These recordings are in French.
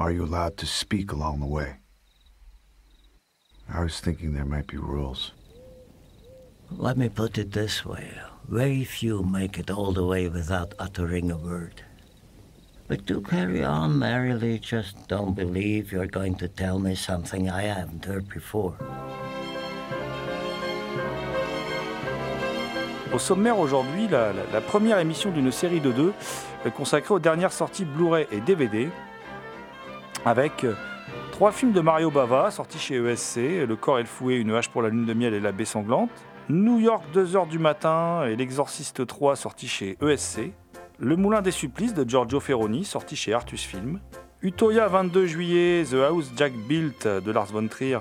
Are you allowed to speak along the way? I was thinking there might be rules. Let me put it this way. Very few make it all the way without uttering a word. But do carry on merrily, just don't believe you're going to tell me something I haven't heard before. Au sommaire aujourd'hui, la, la- la première émission d'une série de deux euh, consacrée aux dernières sorties Blu-ray et DVD, avec euh, trois films de Mario Bava sortis chez ESC, Le corps et le fouet, Une hache pour la lune de miel et La baie sanglante, New York 2h du matin et L'Exorciste 3 sorti chez ESC, Le moulin des supplices de Giorgio Ferroni sorti chez Artus Film, Utoya 22 juillet, The House Jack Built de Lars von Trier,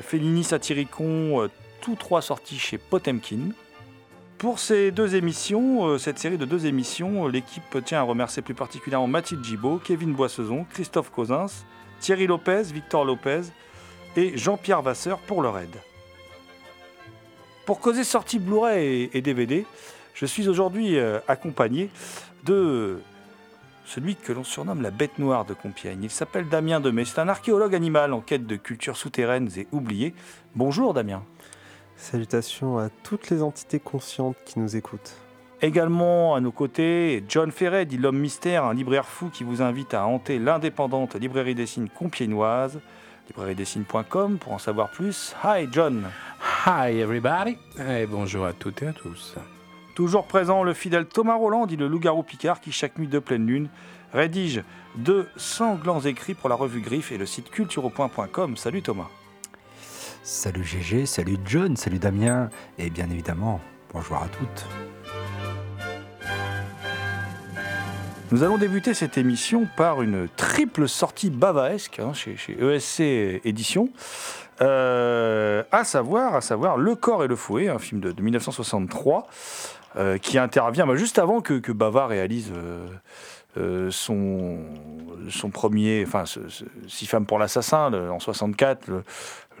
Fellini Satyricon, euh, tous trois sortis chez Potemkin. Pour ces deux émissions, euh, cette série de deux émissions, euh, l'équipe tient à remercier plus particulièrement Mathilde Gibaud, Kevin Boissezon, Christophe Cosins, Thierry Lopez, Victor Lopez et Jean-Pierre Vasseur pour leur aide. Pour causer sortie Blu-ray et, DVD, je suis aujourd'hui euh, accompagné de celui que l'on surnomme la bête noire de Compiègne. Il s'appelle Damien Demey. C'est un archéologue animal en quête de cultures souterraines et oubliées. Bonjour Damien. Salutations à toutes les entités conscientes qui nous écoutent. Également à nos côtés, John Ferret, dit l'homme mystère, un libraire fou qui vous invite à hanter l'indépendante librairie des signes compiègnoise, librairiedessignes.com pour en savoir plus. Hi John Hi everybody et bonjour à toutes et à tous. Toujours présent, le fidèle Thomas Roland, dit le loup-garou Picard, qui chaque nuit de pleine lune rédige de sanglants écrits pour la revue Griffe et le site cultureaupoint.com. Salut Thomas. Salut GG, salut John, salut Damien, et bien évidemment, bonjour à toutes. Nous allons débuter cette émission par une triple sortie bavaesque hein, chez, ESC Éditions, euh, à savoir, à savoir Le corps et le fouet, un film de, de 1963 euh, qui intervient bah, juste avant que, Bava réalise euh, son, premier, enfin, Six femmes pour l'assassin en 64, le,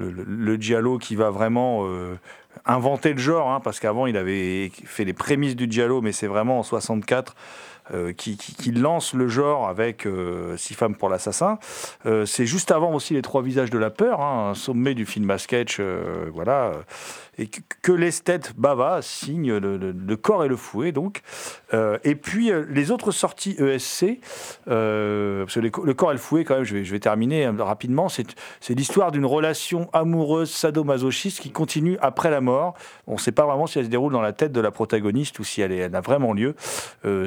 le, giallo qui va vraiment euh, inventer le genre, hein, parce qu'avant il avait fait les prémices du giallo, mais c'est vraiment en 64 euh, qui, lance le genre avec euh, Six femmes pour l'assassin. Euh, c'est juste avant aussi Les Trois visages de la peur, hein, un sommet du film à sketch, voilà, et que, l'esthète Bava signe le, corps et le fouet, donc. Et puis les autres sorties ESC, parce que le corps et le fouet, quand même, je vais, terminer rapidement, c'est l'histoire d'une relation amoureuse sadomasochiste qui continue après la mort. On ne sait pas vraiment si elle se déroule dans la tête de la protagoniste ou si elle, a vraiment lieu,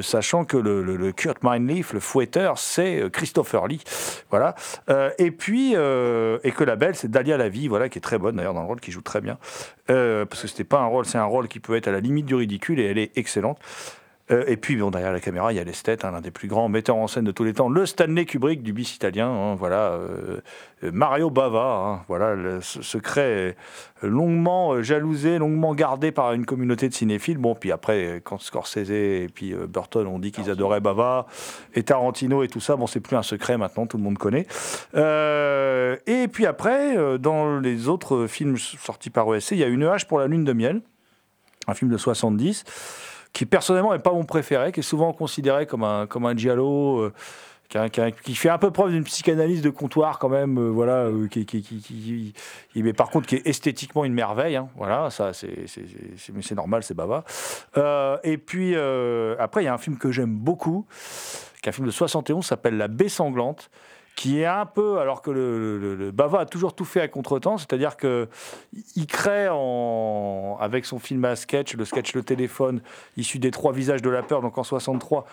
sachant que le, Kurt Meinlief, le fouetteur, c'est euh, Christopher Lee. Voilà. Euh, et puis, euh, et que la belle, c'est Dahlia Lavie, voilà, qui est très bonne d'ailleurs dans le rôle, qui joue très bien. Parce que c'était pas un rôle, c'est un rôle qui peut être à la limite du ridicule et elle est excellente. Euh, et puis, bon, derrière la caméra, il y a l'esthète, hein, l'un des plus grands metteurs en scène de tous les temps, le Stanley Kubrick du bis italien. hein, voilà, euh, Mario Bava, hein, voilà, le ce secret euh, longuement jalousé, longuement gardé par une communauté de cinéphiles. Bon, puis après, quand Scorsese et puis Burton ont dit qu'ils adoraient Bava, et Tarantino et tout ça, bon, c'est plus un secret maintenant, tout le monde connaît. Euh, et puis après, dans les autres films sortis par ESC, il y a Une hache pour la lune de miel, un film de 70 qui personnellement n'est pas mon préféré, qui est souvent considéré comme un, comme un giallo euh, qui, fait un peu preuve d'une psychanalyse de comptoir quand même, euh, voilà, euh, qui, mais par contre qui est esthétiquement une merveille, hein, voilà, ça c'est c'est- normal, c'est. Euh, et puis après il y a un film que j'aime beaucoup, qui est un film de 71, s'appelle La Baie sanglante, qui est un peu, alors que le, Bava a toujours tout fait à contretemps, c'est-à-dire que il crée en, avec son film à sketch, le sketch Le Téléphone, issu des Trois Visages de la Peur, donc en 63,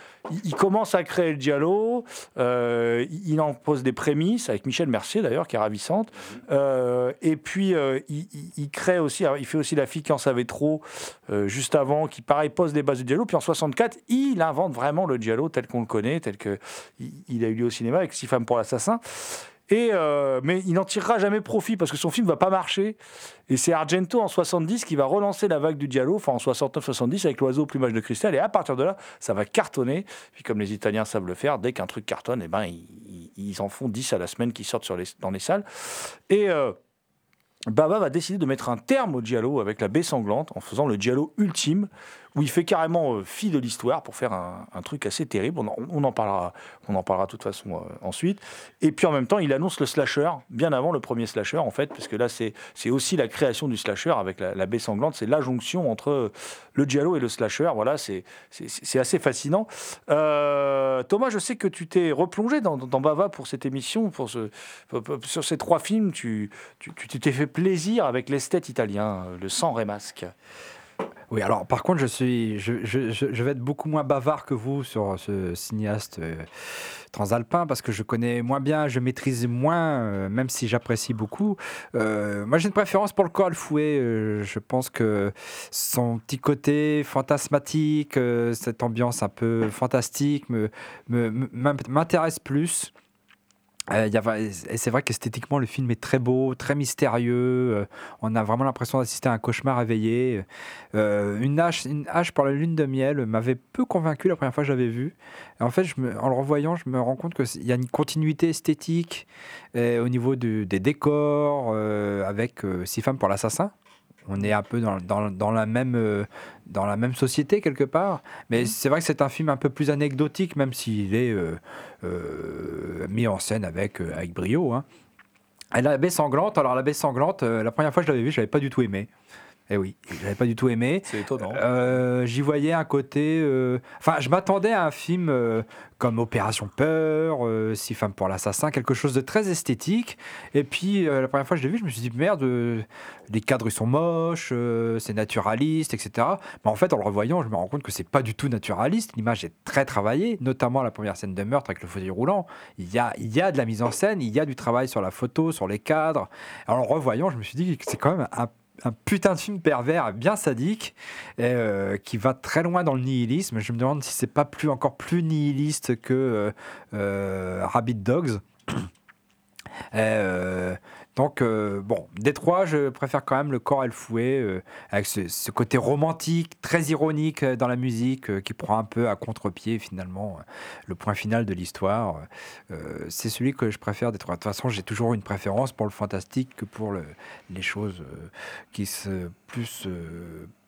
il, commence à créer le Diallo, euh, il, en pose des prémices, avec Michel Mercier d'ailleurs, qui est ravissante, Euh, et puis euh, il, crée aussi, il fait aussi La fille qui en savait trop, juste avant, qui pareil pose des bases du Diallo, puis en 64, il invente vraiment le Diallo tel qu'on le connaît, tel que il, a eu lieu au cinéma avec Six femmes pour l'assassin. Et euh, mais il n'en tirera jamais profit parce que son film va pas marcher. Et c'est Argento en 70 qui va relancer la vague du Diallo, enfin en 69-70 avec l'oiseau au plumage de cristal. Et à partir de là, ça va cartonner. Puis comme les Italiens savent le faire, dès qu'un truc cartonne, eh ben, ils en font 10 à la semaine qui sortent sur les, dans les salles. Et euh, Baba va décider de mettre un terme au Diallo avec la baie sanglante en faisant le Diallo ultime où il fait carrément euh, fi de l'histoire pour faire un, truc assez terrible. On en, parlera, on en parlera de toute façon euh, ensuite. Et puis en même temps, il annonce le slasher bien avant le premier slasher en fait, parce que là c'est aussi la création du slasher avec la, baie sanglante. C'est la jonction entre euh, le Diallo et le slasher. Voilà, c'est assez fascinant. Thomas, je sais que tu t'es replongé dans, Bava pour cette émission, pour sur ces trois films. Tu t'es fait plaisir avec l'esthète italien, le sang rémasque. Oui, alors par contre, je, suis, je, vais être beaucoup moins bavard que vous sur ce cinéaste euh, transalpin parce que je connais moins bien, je maîtrise moins, euh, même si j'apprécie beaucoup. Euh, moi, j'ai une préférence pour le Coral Fouet. euh, je pense que son petit côté fantasmatique, cette ambiance un peu fantastique, me- me- me- m'intéresse plus. Euh, c'est vrai qu'esthétiquement, le film est très beau, très mystérieux. euh, on a vraiment l'impression d'assister à un cauchemar réveillé. Euh, une, hache, une hache pour la lune de miel m'avait peu convaincu la première fois que j'avais vu. Et en fait, en le revoyant, je me rends compte qu'il y a une continuité esthétique euh, au niveau des décors, avec Six femmes pour l'assassin. On est un peu dans, dans- dans la même, euh, dans la même société quelque part. Mais c'est vrai que c'est un film un peu plus anecdotique, même s'il est euh, euh, mis en scène avec, avec brio. hein. Et la baie sanglante, alors la baie sanglante, la première fois que je l'avais vu, je l'avais pas du tout aimé. Eh oui, je l'avais pas du tout aimé. C'est étonnant. Euh, J'y voyais un côté. euh, Enfin, je m'attendais à un film euh, comme Opération Peur, Six femmes pour l'assassin, quelque chose de très esthétique. Et puis, la première fois que je l'ai vu, je me suis dit, merde, les cadres ils sont moches, c'est naturaliste, etc. Mais en fait, en le revoyant, je me rends compte que c'est pas du tout naturaliste. L'image est très travaillée, notamment la première scène de meurtre avec le fauteuil roulant. Il y a, il y a de la mise en scène, il y a du travail sur la photo, sur les cadres. Alors, en le revoyant, je me suis dit que c'est quand même un un putain de film pervers, bien sadique, euh, qui va très loin dans le nihilisme. Je me demande si c'est pas plus encore plus nihiliste que euh, euh, Rabbit Dogs. Et, donc, euh, bon, des trois, je préfère quand même le corps et le fouet, euh, avec ce, ce côté romantique, très ironique euh, dans la musique, euh, qui prend un peu à contre-pied finalement le point final de l'histoire. C'est celui que je préfère des trois. De toute façon, j'ai toujours une préférence pour le fantastique que pour le- les choses qui se plus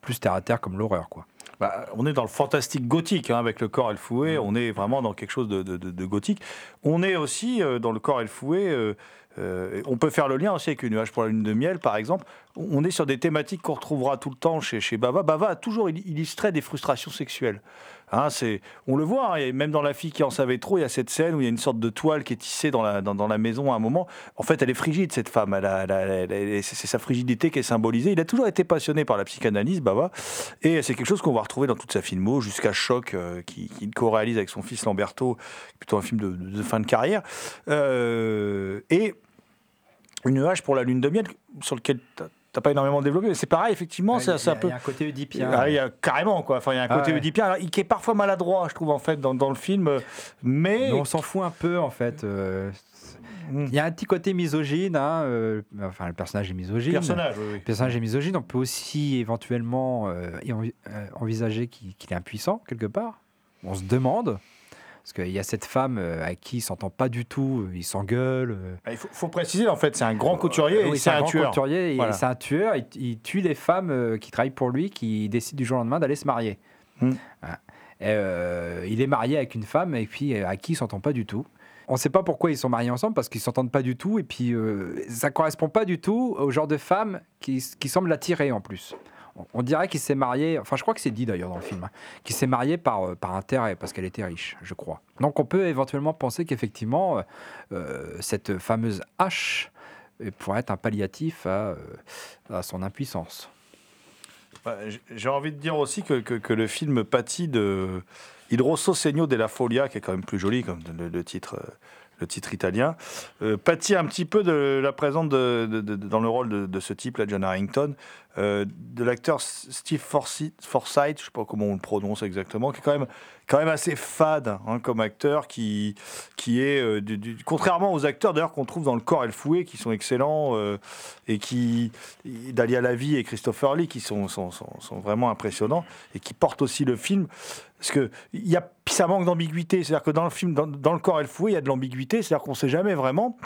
plus terre à terre comme l'horreur, quoi. Bah, on est dans le fantastique gothique hein, avec le corps et le fouet. On est vraiment dans quelque chose de, de- de- de gothique. On est aussi dans le corps et le fouet. Euh, on peut faire le lien aussi avec une nuage pour la lune de miel, par exemple. On est sur des thématiques qu'on retrouvera tout le temps chez, chez Bava. Bava a toujours il- illustré des frustrations sexuelles. Hein, c'est, on le voit, hein, et même dans La fille qui en savait trop, il y a cette scène où il y a une sorte de toile qui est tissée dans la, maison à un moment. En fait, elle est frigide, cette femme. C'est sa frigidité qui est symbolisée. Il a toujours été passionné par la psychanalyse, Bava. Et c'est quelque chose qu'on va retrouver dans toute sa filmo, jusqu'à Choc, euh, qui, qui co-réalise avec son fils Lamberto, plutôt un film de fin de carrière. Euh, et une hache pour la lune de miel, sur lequel t'as- pas énormément développé, c'est pareil, effectivement, c'est c'est un peu. Il y a un côté oedipien. Ah, il y a carrément quoi. Enfin, il y a un Ah côté ouais. oedipien alors, qui est parfois maladroit, je trouve en fait dans, dans le film, mais, Mais on s'en fout un peu en fait. euh, Mm. Il y a un petit côté misogyne. hein, euh, enfin, le personnage est misogyne. personnage. oui, oui. Le personnage est misogyne. On peut aussi éventuellement euh, envisager qu'il qu'il est impuissant quelque part. On se demande. Parce qu'il y a cette femme euh, à qui il s'entend pas du tout, euh, il s'engueule. euh, Il faut, faut préciser en fait, c'est un grand couturier oui, et c'est un, grand tueur. couturier, et Voilà. C'est un tueur. Il, il tue les femmes euh, qui travaillent pour lui, qui décident du jour au lendemain d'aller se marier. Hmm. Voilà. Et, euh, il est marié avec une femme et puis euh, à qui il s'entend pas du tout. On ne sait pas pourquoi ils sont mariés ensemble parce qu'ils s'entendent pas du tout et puis euh, ça correspond pas du tout au genre de femme qui, qui semble l'attirer en plus. On- dirait qu'il s'est marié, enfin je crois que c'est dit d'ailleurs dans le film, hein, qu'il s'est marié par, euh, par intérêt parce qu'elle était riche, je crois. Donc on peut éventuellement penser qu'effectivement euh, euh, cette fameuse hache pourrait être un palliatif à, à son impuissance. Bah, J'ai envie de dire aussi que, que- le film pâtit de Il Rosso Segno della Folia, qui est quand même plus joli comme le, titre, le titre italien, pâtit un petit peu de la présence de, dans le rôle de, de ce type, là, John Harrington, euh, de l'acteur Steve Forsyth, Forsythe, je sais pas comment on le prononce exactement, qui est quand même, quand même assez fade hein, comme acteur, qui, qui est, euh, contrairement aux acteurs d'ailleurs qu'on trouve dans Le Corps et le Fouet, qui sont excellents, euh, et qui, Dalia Lavi et Christopher Lee, qui sont, sont, sont- vraiment impressionnants, et qui portent aussi le film. Parce que y a, ça manque d'ambiguïté. C'est-à-dire que dans le film, dans, dans Le Corps et le Fouet, il y a de l'ambiguïté. C'est-à-dire qu'on ne sait jamais vraiment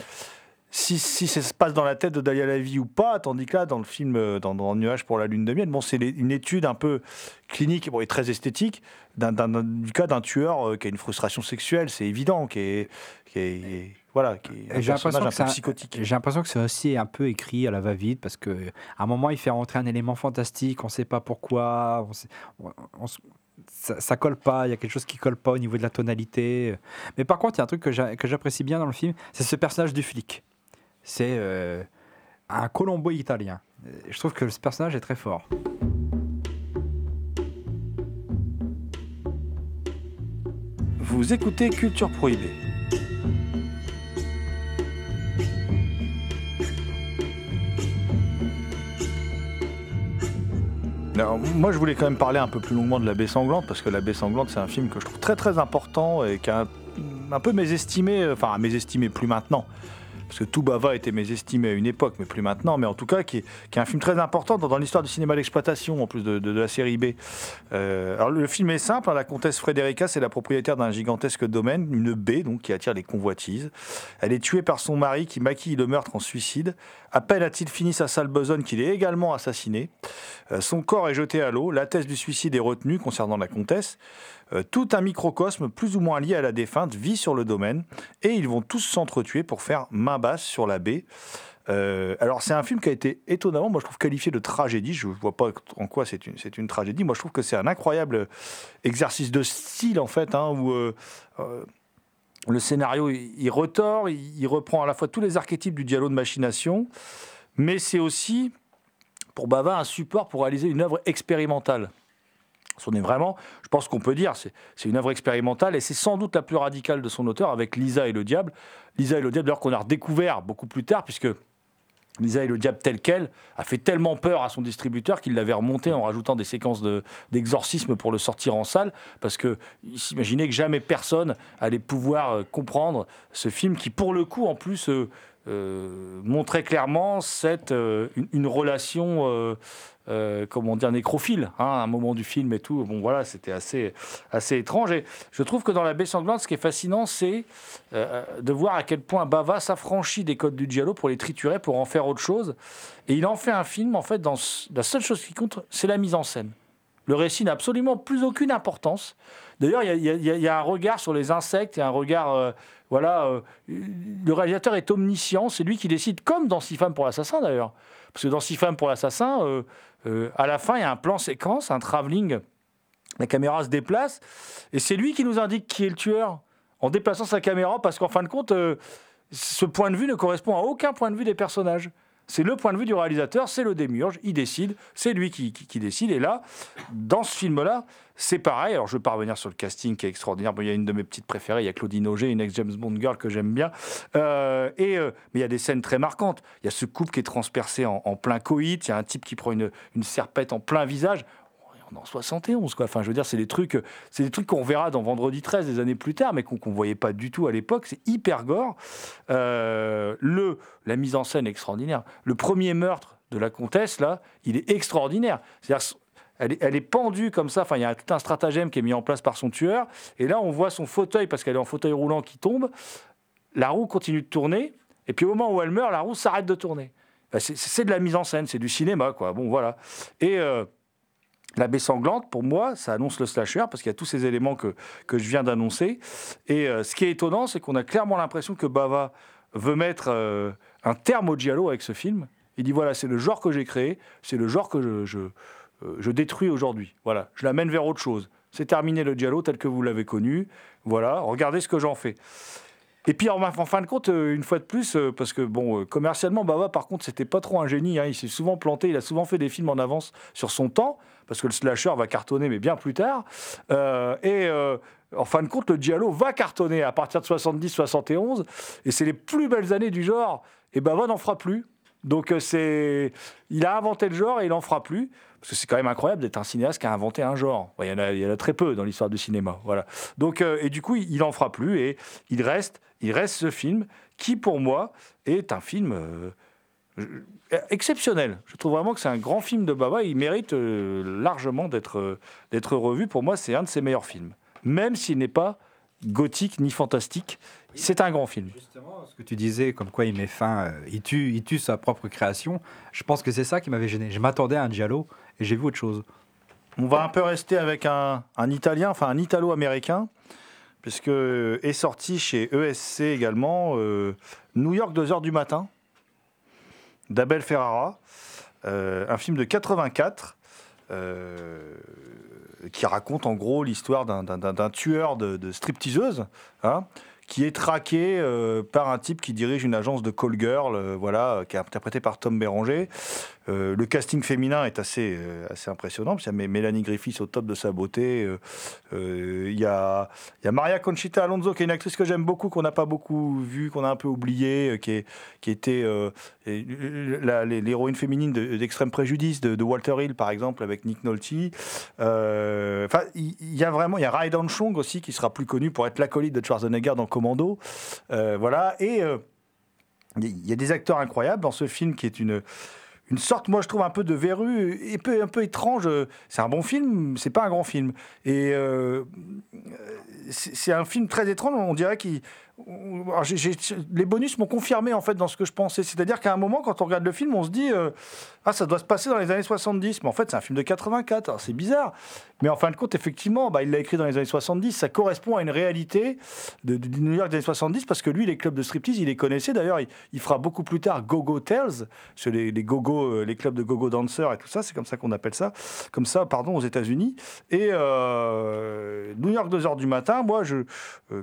si, si ça se passe dans la tête de Dalia Lavi ou pas, tandis que là, dans le film euh, dans, dans Nuage pour la lune de miel, bon, c'est une étude un peu clinique bon, et très esthétique d'un, du cas d'un tueur euh, qui a une frustration sexuelle, c'est évident, qui est, qui est- voilà, qui est un j'ai personnage un peu psychotique. J'ai l'impression que c'est aussi un peu écrit à la va-vite parce que à un moment il fait rentrer un élément fantastique, on ne sait pas pourquoi, on sait- on- ça, ça colle pas, il y a quelque chose qui colle pas au niveau de la tonalité. Mais par contre, il y a un truc que j'apprécie bien dans le film, c'est ce personnage du flic. C'est euh, un Colombo italien. Euh, Je trouve que ce personnage est très fort. Vous écoutez Culture Prohibée. Alors, moi, je voulais quand même parler un peu plus longuement de La Baie Sanglante, parce que La Baie Sanglante, c'est un film que je trouve très très important et qui a un, peu mésestimé, euh, enfin mésestimé plus maintenant, parce que tout Bava était mésestimé à une époque, mais plus maintenant, mais en tout cas, qui est, un film très important dans, l'histoire du cinéma d'exploitation, en plus de, la série B. Euh, alors le film est simple, hein, la comtesse Frederica, c'est la propriétaire d'un gigantesque domaine, une baie donc qui attire les convoitises. Elle est tuée par son mari qui maquille le meurtre en suicide. À peine a-t-il fini sa sale besogne qu'il est également assassiné. Euh, son corps est jeté à l'eau, la thèse du suicide est retenue concernant la comtesse. Euh, tout un microcosme plus ou moins lié à la défunte vit sur le domaine et ils vont tous s'entretuer pour faire main basse sur la baie. Euh, alors c'est un film qui a été étonnamment, moi je trouve qualifié de tragédie. Je ne vois pas en quoi c'est une, tragédie. Moi je trouve que c'est un incroyable exercice de style en fait, hein, où euh, le scénario il, retord, il reprend à la fois tous les archétypes du dialogue de machination, mais c'est aussi pour Bava un support pour réaliser une œuvre expérimentale. On est vraiment, je pense qu'on peut dire, c'est une œuvre expérimentale et c'est sans doute la plus radicale de son auteur avec Lisa et le diable. Lisa et le diable, d'ailleurs, qu'on a redécouvert beaucoup plus tard, puisque Lisa et le diable tel quel a fait tellement peur à son distributeur qu'il l'avait remonté en rajoutant des séquences de- d'exorcisme pour le sortir en salle, parce qu'il s'imaginait que jamais personne allait pouvoir euh, comprendre ce film qui, pour le coup, en plus, euh, montrait clairement cette, euh, une, relation, euh, euh, comment dire, nécrophile, hein, à un moment du film et tout. Bon, voilà, c'était assez, assez étrange. Et je trouve que dans La Baie Sanglante, ce qui est fascinant, c'est euh, de voir à quel point Bava s'affranchit des codes du Giallo pour les triturer, pour en faire autre chose. Et il en fait un film, en fait, dans la seule chose qui compte, c'est la mise en scène. Le récit n'a absolument plus aucune importance. D'ailleurs, il y a- un regard sur les insectes, il y a un regard. euh, voilà, euh, le réalisateur est omniscient, c'est lui qui décide, comme dans Six femmes pour l'assassin d'ailleurs. Parce que dans Six femmes pour l'assassin, euh, à la fin, il y a un plan séquence, un travelling. La caméra se déplace et c'est lui qui nous indique qui est le tueur en déplaçant sa caméra parce qu'en fin de compte, ce point de vue ne correspond à aucun point de vue des personnages. C'est le point de vue du réalisateur, c'est le démiurge, il décide, c'est lui qui, qui- décide. Et là, dans ce film-là, c'est pareil. Alors, je ne vais pas revenir sur le casting qui est extraordinaire. Bon, il y a une de mes petites préférées, il y a Claudine Auger, une ex-James Bond girl que j'aime bien. Euh, et, euh, mais il y a des scènes très marquantes. Il y a ce couple qui est transpercé en, en plein coït, il y a un type qui prend une, une serpette en plein visage. En 71, quoi. Enfin, je veux dire, c'est des trucs, c'est des trucs qu'on verra dans Vendredi 13 des années plus tard, mais qu'on voyait pas du tout à l'époque. C'est hyper gore. Euh, le, la mise en scène extraordinaire. Le premier meurtre de la comtesse, là, il est extraordinaire. C'est-à-dire, elle est, pendue comme ça. Enfin, il y a tout un stratagème qui est mis en place par son tueur. Et là, on voit son fauteuil, parce qu'elle est en fauteuil roulant, qui tombe. La roue continue de tourner. Et puis, au moment où elle meurt, la roue s'arrête de tourner. C'est- c'est de la mise en scène, c'est du cinéma, quoi. Bon, voilà. Et. euh, La baie sanglante, pour moi, ça annonce le slasher parce qu'il y a tous ces éléments que, que je viens d'annoncer. Et euh, ce qui est étonnant, c'est qu'on a clairement l'impression que Bava veut mettre euh, un terme au giallo avec ce film. Il dit voilà, c'est le genre que j'ai créé, c'est le genre que je, euh, je détruis aujourd'hui. Voilà, je l'amène vers autre chose. C'est terminé le giallo tel que vous l'avez connu. Voilà, regardez ce que j'en fais. Et puis en, fin de compte, une fois de plus, parce que bon, commercialement, Bava, par contre, c'était pas trop un génie. hein. Il s'est souvent planté, il a souvent fait des films en avance sur son temps, parce que le slasher va cartonner, mais bien plus tard. Euh, et euh, en fin de compte, le giallo va cartonner à partir de 70-71, et c'est les plus belles années du genre. Et Bava n'en fera plus. Donc euh, c'est, il a inventé le genre et il n'en fera plus. Parce que c'est quand même incroyable d'être un cinéaste qui a inventé un genre. Il y, en a, très peu dans l'histoire du cinéma. Voilà. Donc, et du coup, il n'en fera plus et il reste, il reste ce film qui, pour moi, est un film exceptionnel. Je trouve vraiment que c'est un grand film de Baba. Il mérite euh, largement d'être euh, d'être revu. Pour moi, c'est un de ses meilleurs films. Même s'il n'est pas gothique ni fantastique, c'est un grand film. Justement, ce que tu disais, comme quoi il met fin, euh, il, tue, il tue sa propre création, je pense que c'est ça qui m'avait gêné. Je m'attendais à un giallo et j'ai vu autre chose. On va un peu rester avec un, un italien, enfin un italo-américain, puisque est sorti chez ESC également euh, New York 2h du matin d'Abel Ferrara, euh, un film de 84 euh, qui raconte en gros l'histoire d'un- tueur de, de stripteaseuses. hein, qui est traqué euh, par un type qui dirige une agence de call girl, voilà, qui est interprété par Tom Béranger. Euh, le casting féminin est assez, euh, assez impressionnant, parce qu'il y a Mé- Mélanie Griffiths au top de sa beauté. euh, Il y, a, Maria Conchita Alonso, qui est une actrice que j'aime beaucoup, qu'on n'a pas beaucoup vue, qu'on a un peu oubliée, qui, qui était l'héroïne féminine de- d'Extrême Préjudice, de, Walter Hill, par exemple, avec Nick Nolte. Enfin, il y, a vraiment, il y a Raiden Chong aussi, qui sera plus connu pour être l'acolyte de Schwarzenegger dans Commando. Voilà, et il y a des acteurs incroyables dans ce film qui est une une sorte, moi je trouve un peu de verrue, un peu étrange. C'est un bon film, c'est pas un grand film. Et euh, c'est un film très étrange. On dirait qu'il. Les bonus m'ont confirmé en fait dans ce que je pensais. C'est-à-dire qu'à un moment, quand on regarde le film, on se dit euh, ah ça doit se passer dans les années 70. Mais en fait, c'est un film de 84. Alors c'est bizarre. Mais en fin de compte, effectivement, bah, il l'a écrit dans les années 70. Ça correspond à une réalité de, New York des années 70 parce que lui, les clubs de striptease, il les connaissait. D'ailleurs, il, fera beaucoup plus tard Go-Go Tales, sur les, les go-go, euh, les clubs de go-go dancers et tout ça. C'est comme ça qu'on appelle ça. Comme ça, pardon, aux États-Unis. Et euh, New York 2 heures du matin, moi, je,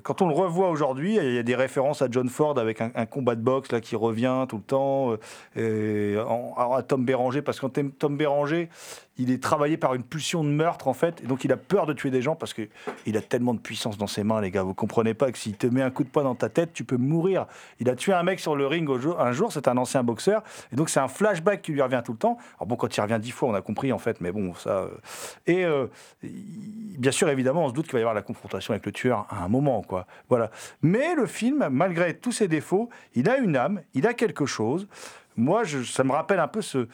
quand on le revoit aujourd'hui, il y a des références à John Ford avec un, combat de boxe là qui revient tout le temps, euh, et à Tom Béranger, parce que Tom Béranger, il est travaillé par une pulsion de meurtre en fait, et donc il a peur de tuer des gens parce que il a tellement de puissance dans ses mains, les gars. Vous comprenez pas que s'il te met un coup de poing dans ta tête, tu peux mourir. Il a tué un mec sur le ring un jour, c'est un ancien boxeur, et donc c'est un flashback qui lui revient tout le temps. Alors bon, quand il revient dix fois, on a compris en fait, mais bon, ça. euh, Et euh, bien sûr, évidemment, on se doute qu'il va y avoir la confrontation avec le tueur à un moment, quoi. Voilà. Mais le film, malgré tous ses défauts, il a une âme, il a quelque chose. Moi, je- ça me rappelle un peu ce.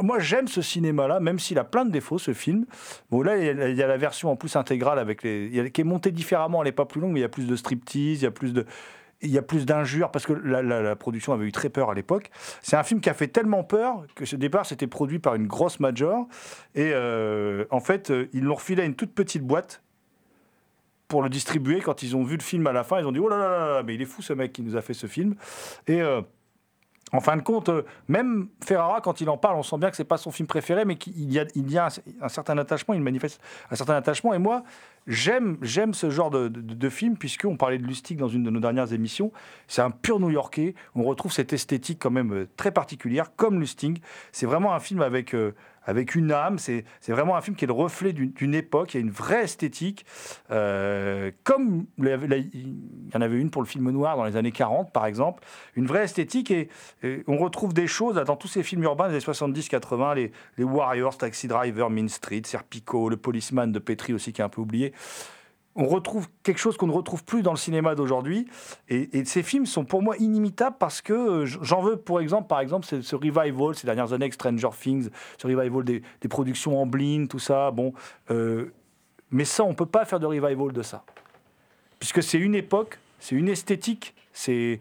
Moi, j'aime ce cinéma-là, même s'il a plein de défauts, ce film. Bon, là, il y a, la version en plus intégrale avec les, qui est montée différemment. Elle n'est pas plus longue, mais il y a plus de striptease, il y a plus de, il y a plus d'injures parce que la, production avait eu très peur à l'époque. C'est un film qui a fait tellement peur que ce départ, c'était produit par une grosse major. Et euh, en fait, euh, ils l'ont refilé à une toute petite boîte pour le distribuer. Quand ils ont vu le film à la fin, ils ont dit Oh là là là, là, mais il est fou ce mec qui nous a fait ce film. Et. euh, en fin de compte, euh, même Ferrara, quand il en parle, on sent bien que c'est pas son film préféré, mais qu'il y a, un certain attachement, il manifeste un certain attachement. Et moi, j'aime, j'aime ce genre de, de, de film, puisqu'on parlait de Lustig dans une de nos dernières émissions. C'est un pur New-Yorkais. On retrouve cette esthétique quand même euh, très particulière, comme Lustig. C'est vraiment un film avec, euh, avec une âme. C'est, c'est vraiment un film qui est le reflet d'une, époque. Il y a une vraie esthétique. Euh, comme il y en avait une pour le film noir dans les années 40, par exemple. Une vraie esthétique. Et, on retrouve des choses dans tous ces films urbains des années 70-80, les, les Warriors, Taxi Driver, Mean Street, Serpico, Le Policeman de Petri aussi, qui est un peu oublié. On retrouve quelque chose qu'on ne retrouve plus dans le cinéma d'aujourd'hui. Et, ces films sont pour moi inimitables parce que euh, j'en veux, pour exemple, par exemple, ce, ce revival ces dernières années, Stranger Things, ce revival des, productions en blind, tout ça. Bon, euh, mais ça, on peut pas faire de revival de ça, puisque c'est une époque, c'est une esthétique, c'est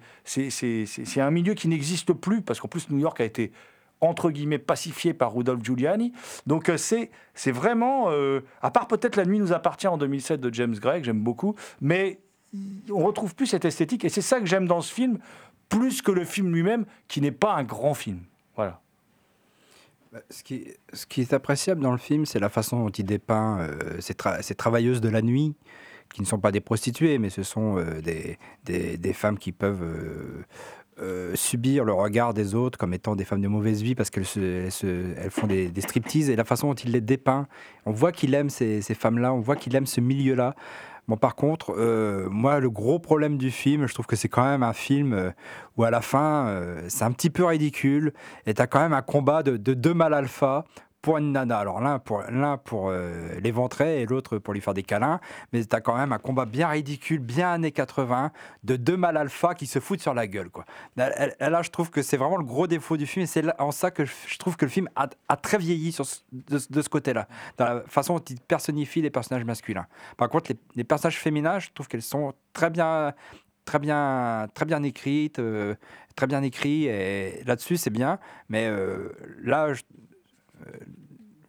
un milieu qui n'existe plus parce qu'en plus New York a été entre guillemets pacifié par Rudolph Giuliani. Donc euh, c'est c'est vraiment, euh, à part peut-être La nuit nous appartient en 2007 de James que j'aime beaucoup, mais on retrouve plus cette esthétique et c'est ça que j'aime dans ce film, plus que le film lui-même, qui n'est pas un grand film. Voilà. Bah, Ce qui, ce qui est appréciable dans le film, c'est la façon dont il dépeint euh, ces, tra- ces travailleuses de la nuit, qui ne sont pas des prostituées, mais ce sont des, des femmes qui peuvent euh, subir le regard des autres comme étant des femmes de mauvaise vie parce qu'elles se, elles font des, des striptease. Et la façon dont il les dépeint, on voit qu'il aime ces, ces femmes-là, on voit qu'il aime ce milieu-là. Bon, par contre, euh, moi, le gros problème du film, je trouve que c'est quand même un film euh, où à la fin, c'est un petit peu ridicule et tu as quand même un combat de, de deux mâles alpha pour une nana. Alors l'un pour, l'un pour euh, l'éventrer et l'autre pour lui faire des câlins. Mais tu as quand même un combat bien ridicule, bien années 80, de deux mâles alpha qui se foutent sur la gueule. Quoi. Là, je trouve que c'est vraiment le gros défaut du film et c'est en ça que je, trouve que le film a, très vieilli de, ce- côté-là, dans la façon dont il personnifie les personnages masculins. Par contre, les, personnages féminins, je trouve qu'elles sont très bien, très bien, très bien écrites, euh, très bien écrits. Et là-dessus, c'est bien. Mais euh, là, je,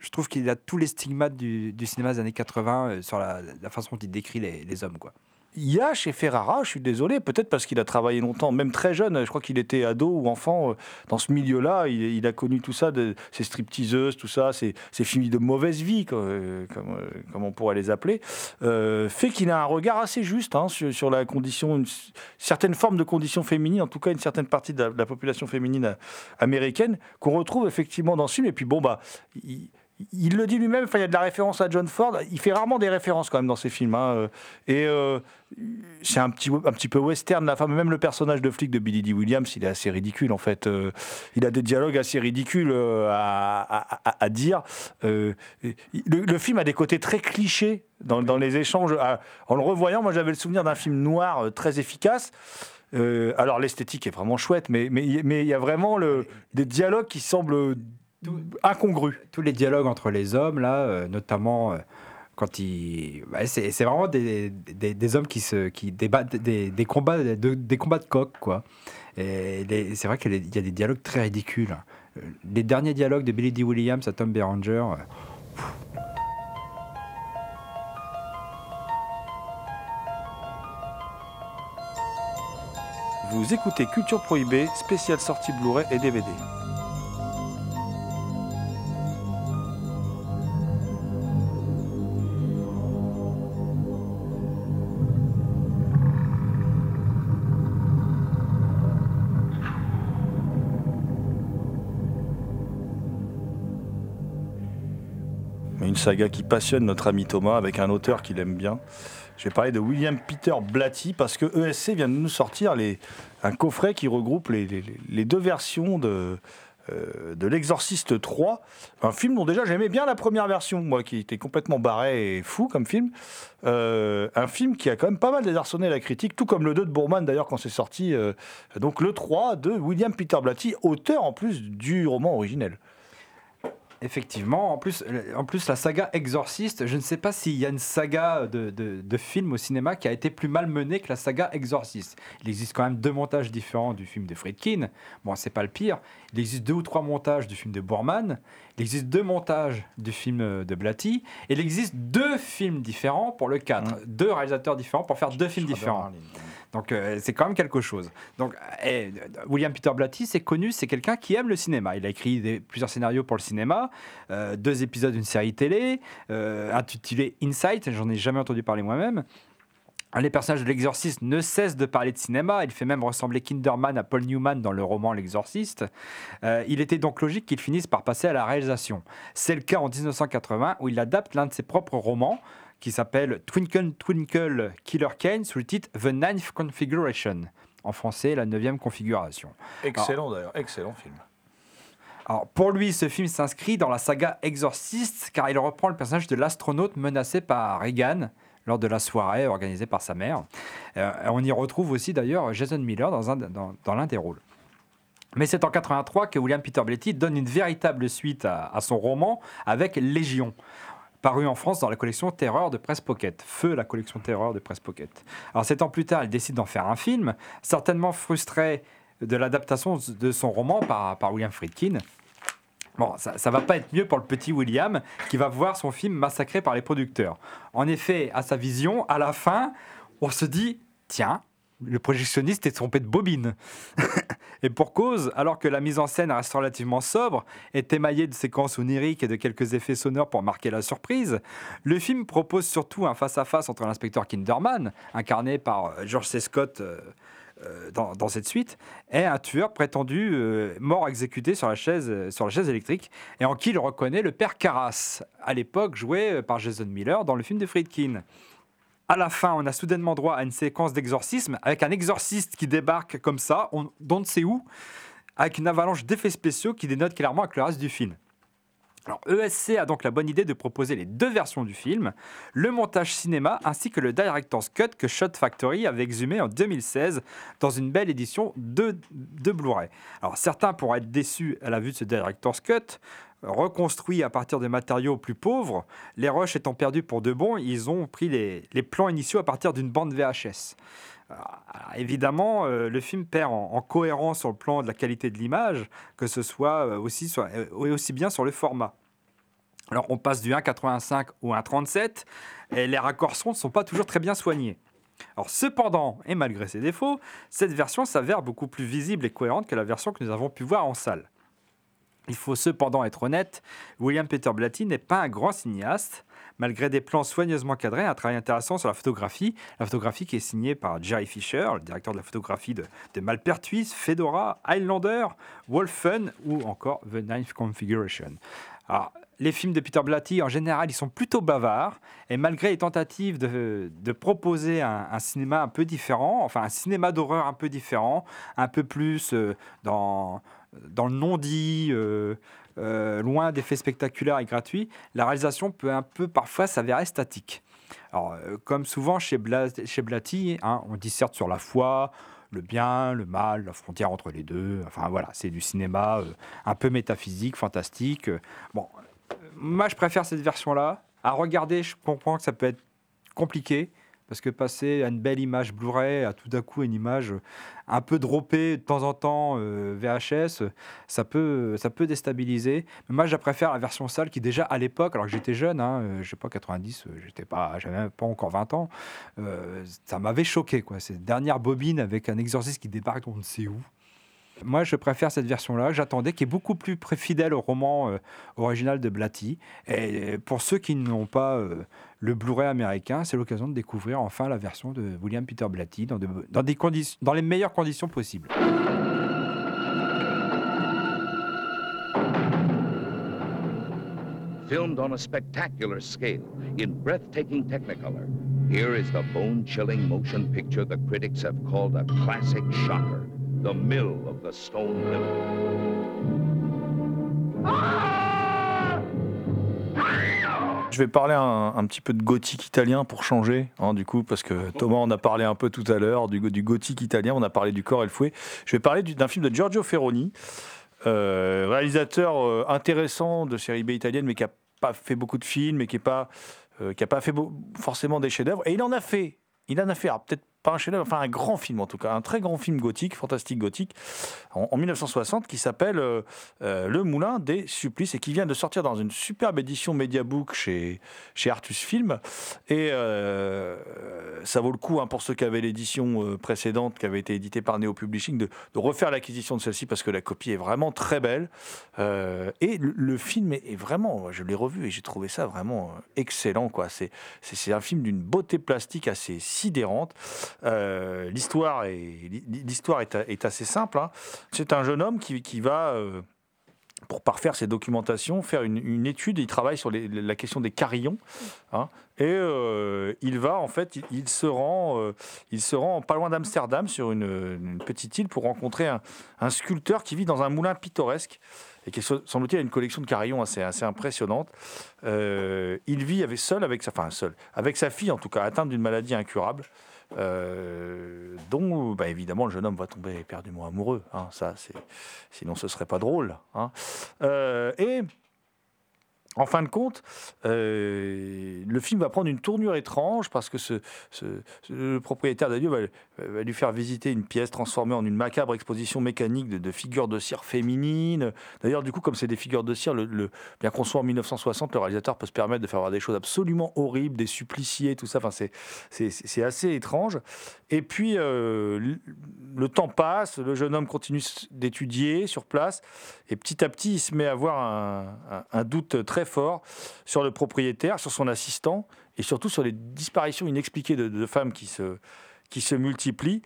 je trouve qu'il a tous les stigmates du, cinéma des années 80 euh, sur la, la façon dont il décrit les, les hommes. Quoi. Il y a chez Ferrara, je suis désolé, peut-être parce qu'il a travaillé longtemps, même très jeune, je crois qu'il était ado ou enfant euh, dans ce milieu-là, il, a connu tout ça, de, ces stripteaseuses, tout ça, ces, ces films de mauvaise vie, comme, euh, euh, comme on pourrait les appeler, fait qu'il a un regard assez juste hein, sur, sur la condition, une certaine forme de condition féminine, en tout cas une certaine partie de la, population féminine américaine, qu'on retrouve effectivement dans ce film. Et puis bon, bah, il le dit lui-même, il y a de la référence à John Ford. Il fait rarement des références quand même dans ses films. hein, euh, Et euh, c'est un petit, un petit peu western, la femme. Même le personnage de flic de Billy D. Williams, il est assez ridicule en fait. Euh, il a des dialogues assez ridicules à, dire. Le, film a des côtés très clichés dans, les échanges. Ah, en le revoyant, moi j'avais le souvenir d'un film noir très efficace. Alors l'esthétique est vraiment chouette, mais mais mais il y a vraiment des dialogues qui semblent incongrus. Tous les dialogues entre les hommes, là, euh, notamment. euh, quand ils, c'est c'est vraiment des, des, des hommes qui se qui débattent des, des combats de, des combats de coq quoi. Et les- c'est vrai qu'il y a des- il y a des dialogues très ridicules. Euh, Les derniers dialogues de Billy D. Williams à Tom Berenger. euh, Vous écoutez Culture Prohibée, spéciale sortie Blu-ray et DVD. Saga qui passionne notre ami Thomas avec un auteur qu'il aime bien. Je vais parler de William Peter Blatty parce que ESC vient de nous sortir les, un coffret qui regroupe les, deux versions de, euh, de L'Exorciste 3. Un film dont déjà j'aimais bien la première version, moi qui était complètement barré et fou comme film. Euh, un film qui a quand même pas mal désarçonné la critique, tout comme le 2 de Bourman d'ailleurs quand c'est sorti. euh, donc le 3 de William Peter Blatty, auteur en plus du roman originel. Effectivement, en plus, en plus la saga Exorciste, je ne sais pas s'il y a une saga de, de, de films au cinéma qui a été plus mal menée que la saga Exorciste. Il existe quand même deux montages différents du film de Friedkin. Bon, c'est pas le pire. Il existe deux ou trois montages du film de Bormann. Il existe deux montages du film euh, de Blatty. Et il existe deux films différents pour le 4. Deux réalisateurs différents pour faire deux films différents. Donc euh, c'est quand même quelque chose. Donc euh, euh, William Peter Blatty, c'est connu, c'est quelqu'un qui aime le cinéma. Il a écrit plusieurs scénarios pour le cinéma, euh, deux épisodes d'une série télé, intitulé Insight. J'en ai jamais entendu parler moi-même. Les personnages de l'exorciste ne cessent de parler de cinéma. Il fait même ressembler Kinderman à Paul Newman dans le roman L'exorciste. Il était donc logique qu'il finisse par passer à la réalisation. C'est le cas en 1980 où il adapte l'un de ses propres romans qui s'appelle Twinkle Twinkle Killer Kane sous le titre The Ninth Configuration. En français, la neuvième configuration. Excellent d'ailleurs, excellent film. Alors, pour lui, ce film s'inscrit dans la saga Exorcist car il reprend le personnage de l'astronaute menacé par Reagan lors de la soirée organisée par sa mère. Euh, on y retrouve aussi d'ailleurs Jason Miller dans, un- dans- dans l'un des rôles. Mais c'est en 83 que William Peter Blatty donne une véritable suite à, à son roman avec Légion, paru en France dans la collection Terreur de Presse Pocket. Feu la collection Terreur de Presse Pocket. Alors sept ans plus tard, il décide d'en faire un film, certainement frustré de l'adaptation de son roman par, par William Friedkin. Bon, ça, ça va pas être mieux pour le petit William qui va voir son film massacré par les producteurs. En effet, à sa vision, à la fin, on se dit tiens, le projectionniste est trompé de bobine. et pour cause, alors que la mise en scène reste relativement sobre, est émaillée de séquences oniriques et de quelques effets sonores pour marquer la surprise, le film propose surtout un face-à-face entre l'inspecteur Kinderman, incarné par euh, George C. Scott euh, euh, dans, cette suite, et un tueur prétendu mort exécuté sur la, chaise, sur la chaise électrique, et en qui il reconnaît le père Carras, à l'époque joué par Jason Miller dans le film de Friedkin. À la fin, on a soudainement droit à une séquence d'exorcisme avec un exorciste qui débarque comme ça, on, ne sait où, avec une avalanche d'effets spéciaux qui dénote clairement avec le reste du film. Alors, ESC a donc la bonne idée de proposer les deux versions du film, le montage cinéma ainsi que le Director's Cut que Shot Factory avait exhumé en 2016 dans une belle édition de, de Blu-ray. Alors certains pourraient être déçus à la vue de ce Director's Cut, reconstruit à partir de matériaux plus pauvres. Les rushs étant perdus pour de bon, ils ont pris les, plans initiaux à partir d'une bande VHS. Alors, évidemment, euh, le film perd en, en cohérence sur le plan de la qualité de l'image, que ce soit euh, aussi, euh, bien sur le format. Alors, on passe du 1,85 au 1,37 et les raccords ne sont pas toujours très bien soignés. Cependant, et malgré ses défauts, cette version s'avère beaucoup plus visible et cohérente que la version que nous avons pu voir en salle. Il faut cependant être honnête, William Peter Blatty n'est pas un grand cinéaste, malgré des plans soigneusement cadrés, un travail intéressant sur la photographie, la photographie qui est signée par Jerry Fisher, le directeur de la photographie de, de Malpertuis, Fedora, Highlander, Wolfen ou encore The Ninth Configuration. Alors, les films de Peter Blatty, en général, ils sont plutôt bavards, et malgré les tentatives de, proposer un, un cinéma un peu différent, enfin un cinéma d'horreur un peu différent, un peu plus euh, dans, dans le non-dit, euh, euh, loin d'effets spectaculaires et gratuits, la réalisation peut un peu parfois s'avérer statique. Alors, euh, comme souvent chez, Bla- chez Blatty, hein, on disserte sur la foi, le bien, le mal, la frontière entre les deux. Enfin voilà, c'est du cinéma euh, un peu métaphysique, fantastique. Euh, Bon, moi je préfère cette version-là. À regarder, je comprends que ça peut être compliqué. Parce que passer à une belle image Blu-ray, à tout d'un coup une image un peu droppée de temps en temps euh, VHS, ça peut, ça peut déstabiliser. Mais moi, je préfère la version salle qui déjà à l'époque, alors que j'étais jeune, hein, euh, je sais pas 90, euh, j'étais pas, j'avais pas encore 20 ans, euh, ça m'avait choqué quoi. Cette dernière bobine avec un exorciste qui débarque on ne sait où. Moi, je préfère cette version-là, j'attendais, qui est beaucoup plus fidèle au roman euh, original de Blatty. Et pour ceux qui n'ont pas euh, le Blu-ray américain, c'est l'occasion de découvrir enfin la version de William Peter Blatty dans, de- dans des conditions, dans les meilleures conditions possibles. filmed on a spectacular scale in breathtaking Technicolor. Here is the bone chilling motion picture the critics have called a classic shocker The Mill of the Stone Lily. Je vais parler un, petit peu de gothique italien pour changer, hein, du coup, parce que Thomas en a parlé un peu tout à l'heure, du, go- du gothique italien, on a parlé du corps et le fouet. Je vais parler du- d'un film de Giorgio Ferroni, euh, réalisateur euh, intéressant de série B italienne, mais qui n'a pas fait beaucoup de films et qui n'a pas, euh, pas fait forcément des chefs-d'œuvre. Et il en a fait. Il en a fait, peut-être pas un chef-d'œuvre, enfin un grand film en tout cas, un très grand film gothique, fantastique gothique, en, en 1960, qui s'appelle euh, euh, Le Moulin des Supplices et qui vient de sortir dans une superbe édition Mediabook chez, chez Artus Film. Et euh, ça vaut le coup hein, pour ceux qui avaient l'édition précédente, qui avait été éditée par Neo Publishing, de, refaire l'acquisition de celle-ci parce que la copie est vraiment très belle. Et le, film est, est vraiment, je l'ai revu et j'ai trouvé ça vraiment excellent. quoi. C'est un film d'une beauté plastique assez sidérante. Euh, L'histoire est, assez simple. hein. C'est un jeune homme qui, va, euh, pour parfaire ses documentations, faire une, une étude. Il travaille sur la question des carillons. hein. et euh, il va, en fait, il, se rend, il se rend pas loin d'Amsterdam, sur une, petite île, pour rencontrer un, sculpteur qui vit dans un moulin pittoresque et qui, semble-t-il, a une collection de carillons assez, impressionnante. Il vit avec, seul, avec sa, seul, avec sa fille, en tout cas, atteinte d'une maladie incurable. Euh, dont bah, évidemment le jeune homme va tomber éperdument amoureux. hein, ça, sinon ce serait pas drôle. hein. Euh, et en fin de compte, euh, le film va prendre une tournure étrange parce que ce, le propriétaire d'adieu va, va lui faire visiter une pièce transformée en une macabre exposition mécanique de, figures de cire féminines. D'ailleurs, du coup, comme c'est des figures de cire, le, bien qu'on soit en 1960, le réalisateur peut se permettre de faire voir des choses absolument horribles, des suppliciés, tout ça. Enfin, c'est, assez étrange. Et puis, euh, le- temps passe, le jeune homme continue d'étudier sur place, et petit à petit, il se met à avoir un doute très fort sur le propriétaire, sur son assistant, et surtout sur les disparitions inexpliquées de, femmes qui se multiplient.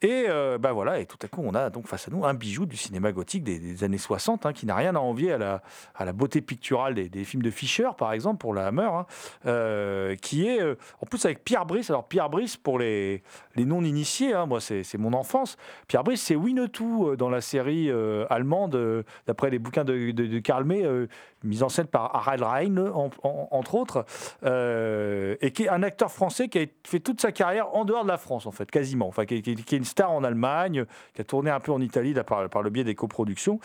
Et euh, ben voilà, et tout à coup, on a donc face à nous un bijou du cinéma gothique des, années 60, hein, qui n'a rien à envier à la, à la beauté picturale des, films de Fischer, par exemple, pour la Hammer, hein, euh, qui est euh, en plus avec Pierre Brice. Alors Pierre Brice, pour les, les non-initiés, hein, moi c'est mon enfance, Pierre Brice, c'est Winnetou euh, dans la série allemande, d'après les bouquins de, de, Karl May, mise en scène par Harald en- entre autres, et qui est un acteur français qui a fait toute sa carrière en dehors de la France, en fait, quasiment. Enfin, qui est une star en Allemagne, qui a tourné un peu en Italie par, le biais des coproductions.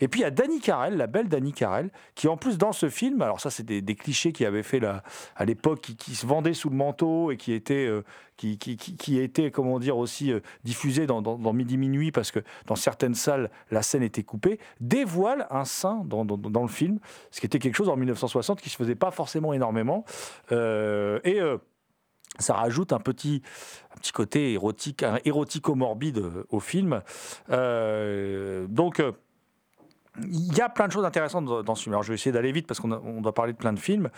Et puis il y a Dani Carrel, la belle Dani Carrel, qui en plus dans ce film, alors ça c'est des, clichés qui avaient fait la, à l'époque, qui, se vendaient sous le manteau et qui étaient, euh, qui, qui, qui, étaient, comment dire, aussi euh, diffusés dans, Midi Minuit, parce que dans certaines salles, la scène était coupée, dévoile un sein dans, dans, dans le film, ce qui était quelque chose en 1960 qui se faisait pas forcément énormément. Euh, et euh, ça rajoute un petit, un petit côté érotique, érotico-morbide euh, au film. Euh, donc, euh, il y a plein de choses intéressantes dans ce film. Alors, je vais essayer d'aller vite parce qu'on doit parler de plein de films.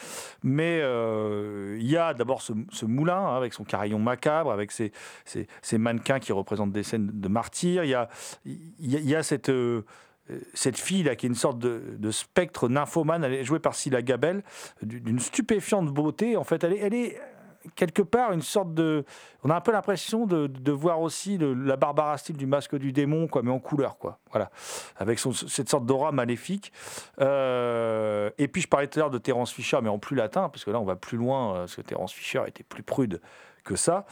Mais il y a d'abord ce, moulin hein, avec son carillon macabre, avec ses, ses- mannequins qui représentent des scènes de martyrs. Il y a, il y a, cette. cette fille là qui est une sorte de, spectre nymphomane, elle est jouée par Scylla Gabel, du- d'une stupéfiante beauté. En fait, elle est quelque part une sorte de. On a un peu l'impression de, voir aussi le- la Barbara style du masque du démon, quoi, mais en couleur, quoi. Voilà, avec son- cette sorte d'aura maléfique. Euh, et puis je parlais tout à l'heure de Terence Fisher, mais en plus latin, parce que là on va plus loin, euh, parce que Terence Fisher était plus prude que ça.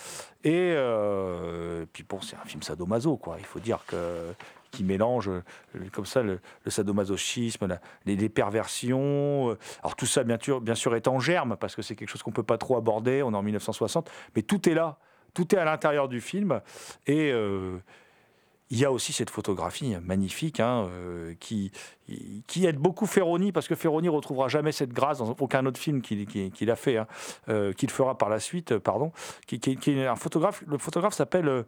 Et euh, puis bon, c'est un film sadomaso, quoi. Il faut dire que qui mélange euh, comme ça le, sadomasochisme, la- les, les perversions. euh. Alors tout ça, bien sûr, bien sûr, est en germe parce que c'est quelque chose qu'on peut pas trop aborder. On est en 1960, mais tout est là, tout est à l'intérieur du film. Et euh, il y a aussi cette photographie magnifique hein, qui, qui aide beaucoup Ferroni, parce que Ferroni retrouvera jamais cette grâce dans aucun autre film qu'il a fait, hein, qu'il fera par la suite, pardon, qui, est un photographe. Le photographe s'appelle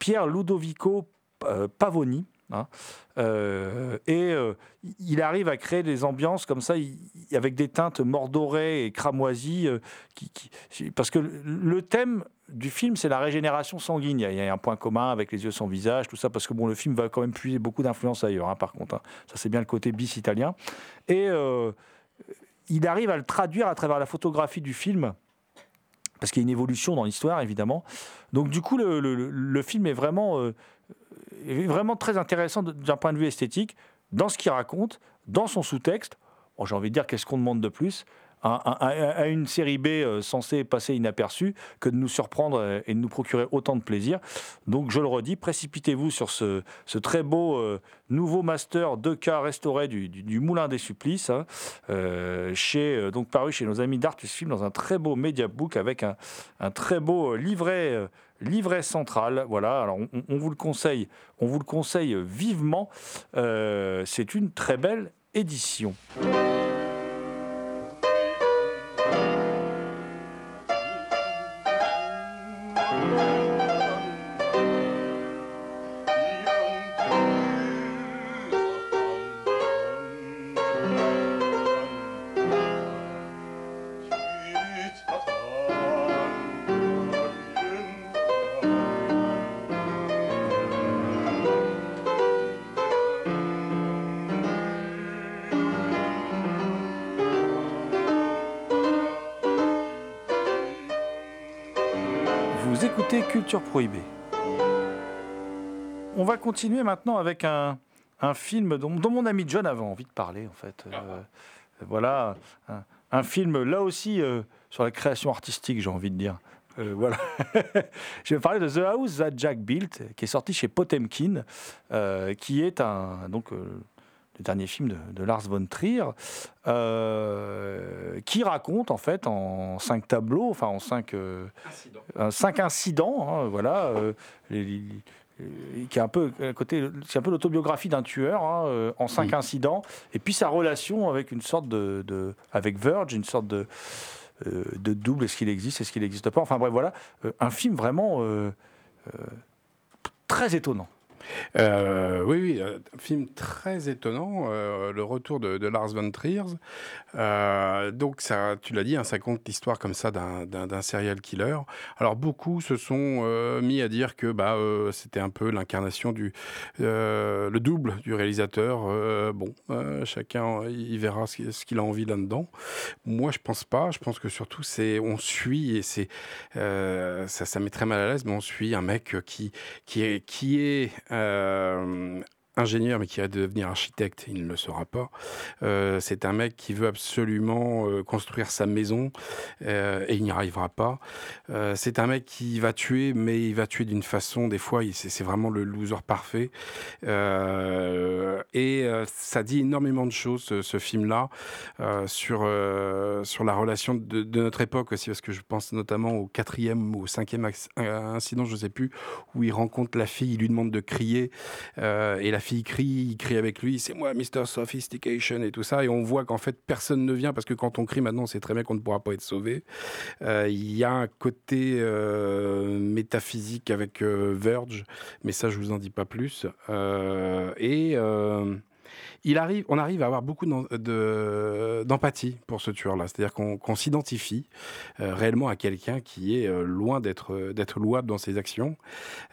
Pierre Ludovico Pavoni. hein. Euh, et euh, il arrive à créer des ambiances comme ça, avec des teintes mordorées et cramoisies. euh, qui, parce que le- thème du film, c'est la régénération sanguine. Il y, a, un point commun avec les yeux sans visage, tout ça, parce que bon, le film va quand même puiser beaucoup d'influence ailleurs, hein, par contre. hein. Ça, c'est bien le côté bis italien. Et euh, il arrive à le traduire à travers la photographie du film parce qu'il y a une évolution dans l'histoire, évidemment. Donc, du coup, le, film est vraiment, euh, vraiment très intéressant d'un point de vue esthétique, dans ce qu'il raconte, dans son sous-texte. Bon, J'ai envie de dire, qu'est-ce qu'on demande de plus? À, une série B euh, censée passer inaperçue que de nous surprendre et de nous procurer autant de plaisir. Donc, je le redis, précipitez-vous sur ce, très beau euh, nouveau master 2K restauré du, Moulin des Supplices, hein, euh, chez, donc paru chez nos amis d'Artus Film dans un très beau media book avec un, très beau livret. Livret central, voilà. Alors on, on vous le conseille, on vous le conseille vivement. Euh, c'est une très belle édition. Culture. On va continuer maintenant avec un, un film dont, mon ami John avait envie de parler, en fait. Euh, voilà, un, film là aussi euh, sur la création artistique, j'ai envie de dire. Euh, voilà. Je vais parler de The House That Jack Built, qui est sorti chez Potemkin, qui est un donc le dernier film de, de Lars von Trier, euh, qui raconte en fait en cinq tableaux, enfin en cinq, euh, euh, cinq incidents, hein, voilà, euh, les- les- les- qui est un peu à côté, c'est un peu l'autobiographie d'un tueur hein, euh, en cinq Oui. incidents, et puis sa relation avec une sorte de, de- avec Verge, une sorte de euh, de double, est-ce qu'il existe, est-ce qu'il n'existe pas, enfin bref voilà, Euh, un film vraiment euh, euh, très étonnant. Euh, oui, oui, euh, un film très étonnant, euh, le retour de, Lars von Trier. Euh, donc, ça, tu l'as dit, hein, ça compte l'histoire comme ça d'un- serial killer. Alors, beaucoup se sont euh, mis à dire que bah, euh, c'était un peu l'incarnation du euh, le double du réalisateur. Euh, bon, euh, chacun il verra ce qu'il a envie là-dedans. Moi, je pense pas. Je pense que surtout, c'est on suit et c'est euh, ça, ça met très mal à l'aise, mais on suit un mec qui qui qui est euh, ingénieur mais qui va devenir architecte, il ne le sera pas. Euh, c'est un mec qui veut absolument euh, construire sa maison euh, et il n'y arrivera pas. C'est un mec qui va tuer, mais il va tuer d'une façon, des fois, c'est vraiment le loser parfait. Et ça dit énormément de choses, ce, film-là, sur, sur la relation de, notre époque aussi, parce que je pense notamment au quatrième ou au cinquième incident, je ne sais plus, où il rencontre la fille, il lui demande de crier, et la fille crie, il crie avec lui, c'est moi, Mr. Sophistication, et tout ça, et on voit qu'en fait, personne ne vient, parce que quand on crie maintenant, c'est très bien qu'on ne pourra pas être sauvé. Euh, Il y a un côté euh, métaphysique avec euh, Verge, mais ça, je vous en dis pas plus. Euh, et euh, il arrive, on arrive à avoir beaucoup d'empathie pour ce tueur-là. C'est-à-dire qu'on s'identifie euh, réellement à quelqu'un qui est euh, loin d'être louable dans ses actions.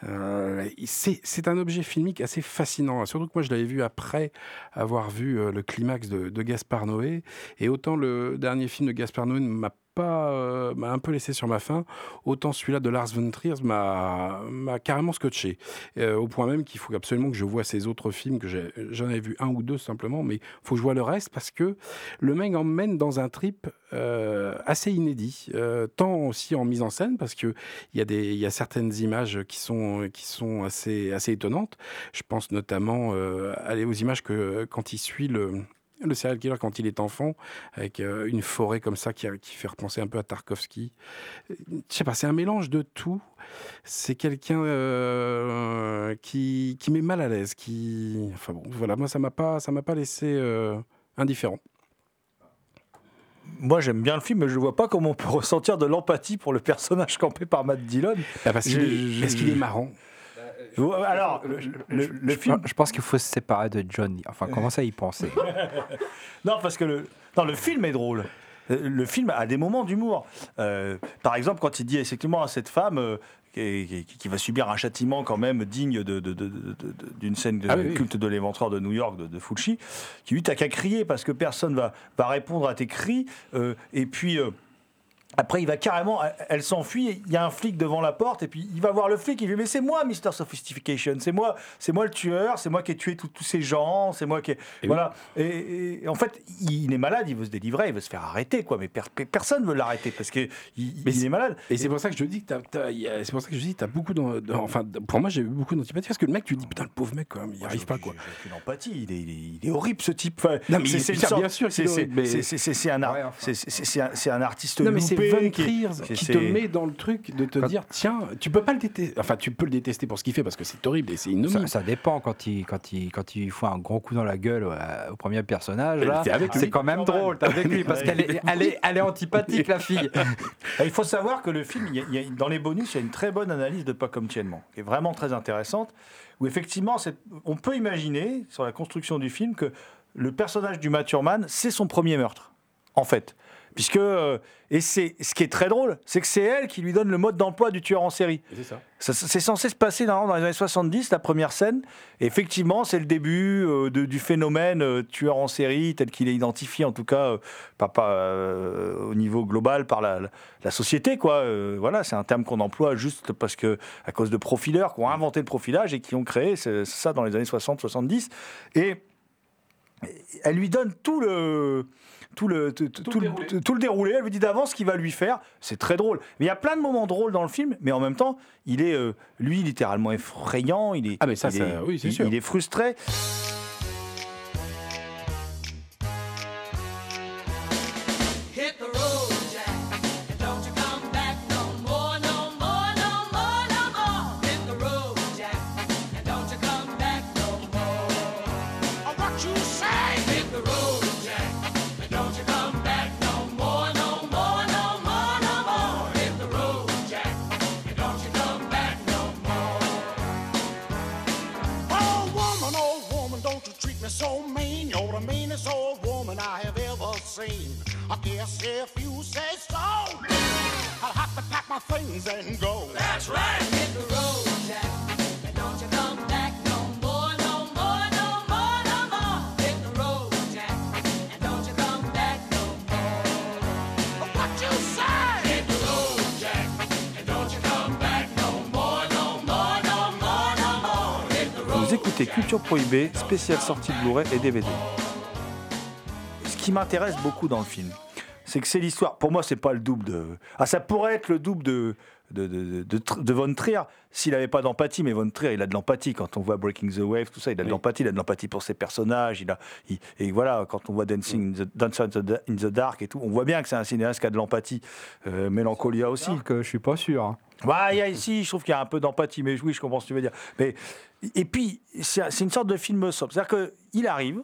Euh, c'est un objet filmique assez fascinant. Surtout que moi, je l'avais vu après avoir vu le climax de, de Gaspard Noé. Et autant le dernier film de Gaspard Noé ne m'a pas euh, m'a un peu laissé sur ma faim, autant celui-là de Lars von Trier m'a m'a carrément scotché. Euh, au point même qu'il faut absolument que je vois ces autres films que j'en avais vu un ou deux simplement, mais faut que je vois le reste parce que le mec emmène dans un trip euh, assez inédit, tant aussi en mise en scène parce que il y a des il y a certaines images qui sont qui sont assez assez étonnantes. Je pense notamment aller aux images que quand il suit le le serial killer quand il est enfant, avec euh, une forêt comme ça qui, fait repenser un peu à Tarkovsky. Je sais pas, c'est un mélange de tout. C'est quelqu'un euh, qui, qui met mal à l'aise, qui, enfin bon, voilà, moi ça m'a pas, ça m'a pas laissé euh, indifférent. Moi, j'aime bien le film, mais je vois pas comment on peut ressentir de l'empathie pour le personnage campé par Matt Dillon. Ah, parce qu'il Je- est, je- parce qu'il est marrant. Alors, le, le- le je, film. je pense qu'il faut se séparer de Johnny. Enfin, commencer à y penser? Non, parce que le, non, le film est drôle. Euh, Le film a des moments d'humour. Euh, par exemple, quand il dit effectivement à cette femme euh, qui, qui- qui va subir un châtiment quand même digne de- de- de- de- de- d'une scène de Ah oui, oui. culte de l'éventreur de New York de, de Fulci, qui lui t'as qu'à crier parce que personne va, va répondre à tes cris. euh, et puis. Après, il va carrément, elle- s'enfuit. Il y a un flic devant la porte, et puis il va voir le flic. Il lui dit Mais c'est moi, Mr. Sophistication. C'est moi, c'est moi le tueur. C'est moi qui ai tué tous ces gens. C'est moi qui. ai- Et voilà. Et, et en fait, il, il est malade. Il veut se délivrer. Il veut se faire arrêter, quoi. Mais per- per- personne veut l'arrêter parce que il, est malade. Et c'est pour ça que je dis que c'est pour ça que je dis, t'as beaucoup d'en- enfin, pour moi, j'ai eu beaucoup d'antipathie parce que le mec, tu te dis, putain, le pauvre mec, quand même, il n'y arrive pas, quoi. J'ai j'ai aucune empathie. Il est, il il est horrible, ce type. Enfin, Non, mais c'est- bien sûr qu'il c'est- un Ouais, enfin. un- artiste Non, loupé Qui est- Trier qui c'est- te met dans le truc de te Quand- dire, tiens, tu peux pas le détester. Enfin, tu peux le détester pour ce qu'il fait parce que c'est horrible et c'est Ça, dépend quand il, quand, il, quand il fout un gros coup dans la gueule euh, au premier personnage. C'est quand même drôle, t'es avec lui, parce qu'elle est, elle est, elle est antipathique, la fille. Il faut savoir que le film, il y a- il y a- dans les bonus, il y a une très bonne analyse de Pas comme Tiennement, qui est vraiment très intéressante, où effectivement, on peut imaginer, sur la construction du film, que le personnage du Maturman, c'est son premier meurtre, en fait. Puisque, euh, et c'est ce qui est très drôle, c'est que c'est elle qui lui donne le mode d'emploi du tueur en série. C'est ça. Ça- C'est censé se passer dans, dans les années 70, la première scène. Et effectivement, c'est le début euh, de- du phénomène euh, tueur en série, tel qu'il est identifié, en tout cas, pas, pas, au niveau global par la, la- la société. Quoi. Voilà, c'est un terme qu'on emploie juste parce que, à cause de profileurs qui ont inventé le profilage et qui ont créé ça dans les années 60-70. Et elle lui donne tout le. Tout le, tout, tout- tout le, déroulé. tout le déroulé, elle lui dit d'avance ce qu'il va lui faire. C'est très drôle. Mais il y a plein de moments drôles dans le film, mais en même temps, il est, euh, lui, littéralement effrayant. Il est, Ah, mais ça, il ça- est- oui, c'est il- sûr. Il est frustré. Prohibée, spéciale sortie de Blu-ray et DVD. Ce qui m'intéresse beaucoup dans le film, c'est que c'est l'histoire. Pour moi, c'est pas le double de. Ah, ça pourrait être le double de de, de, de, de- de Von Trier s'il n'avait pas d'empathie. Mais Von Trier, il a de l'empathie quand on voit Breaking the Wave, tout ça. Il a de l'empathie. Il a de l'empathie pour ses personnages. Il a, il- et voilà, quand on voit Dancing in the, Dance in the- in the Dark et tout, on voit bien que c'est un cinéaste qui a de l'empathie. Euh, Mélancolia aussi. que je suis pas sûr. Bah, y a ici, je trouve qu'il y a un peu d'empathie, mais oui, je comprends ce que tu veux dire. Mais, et puis, c'est une sorte de film sobre. C'est-à-dire qu'il arrive,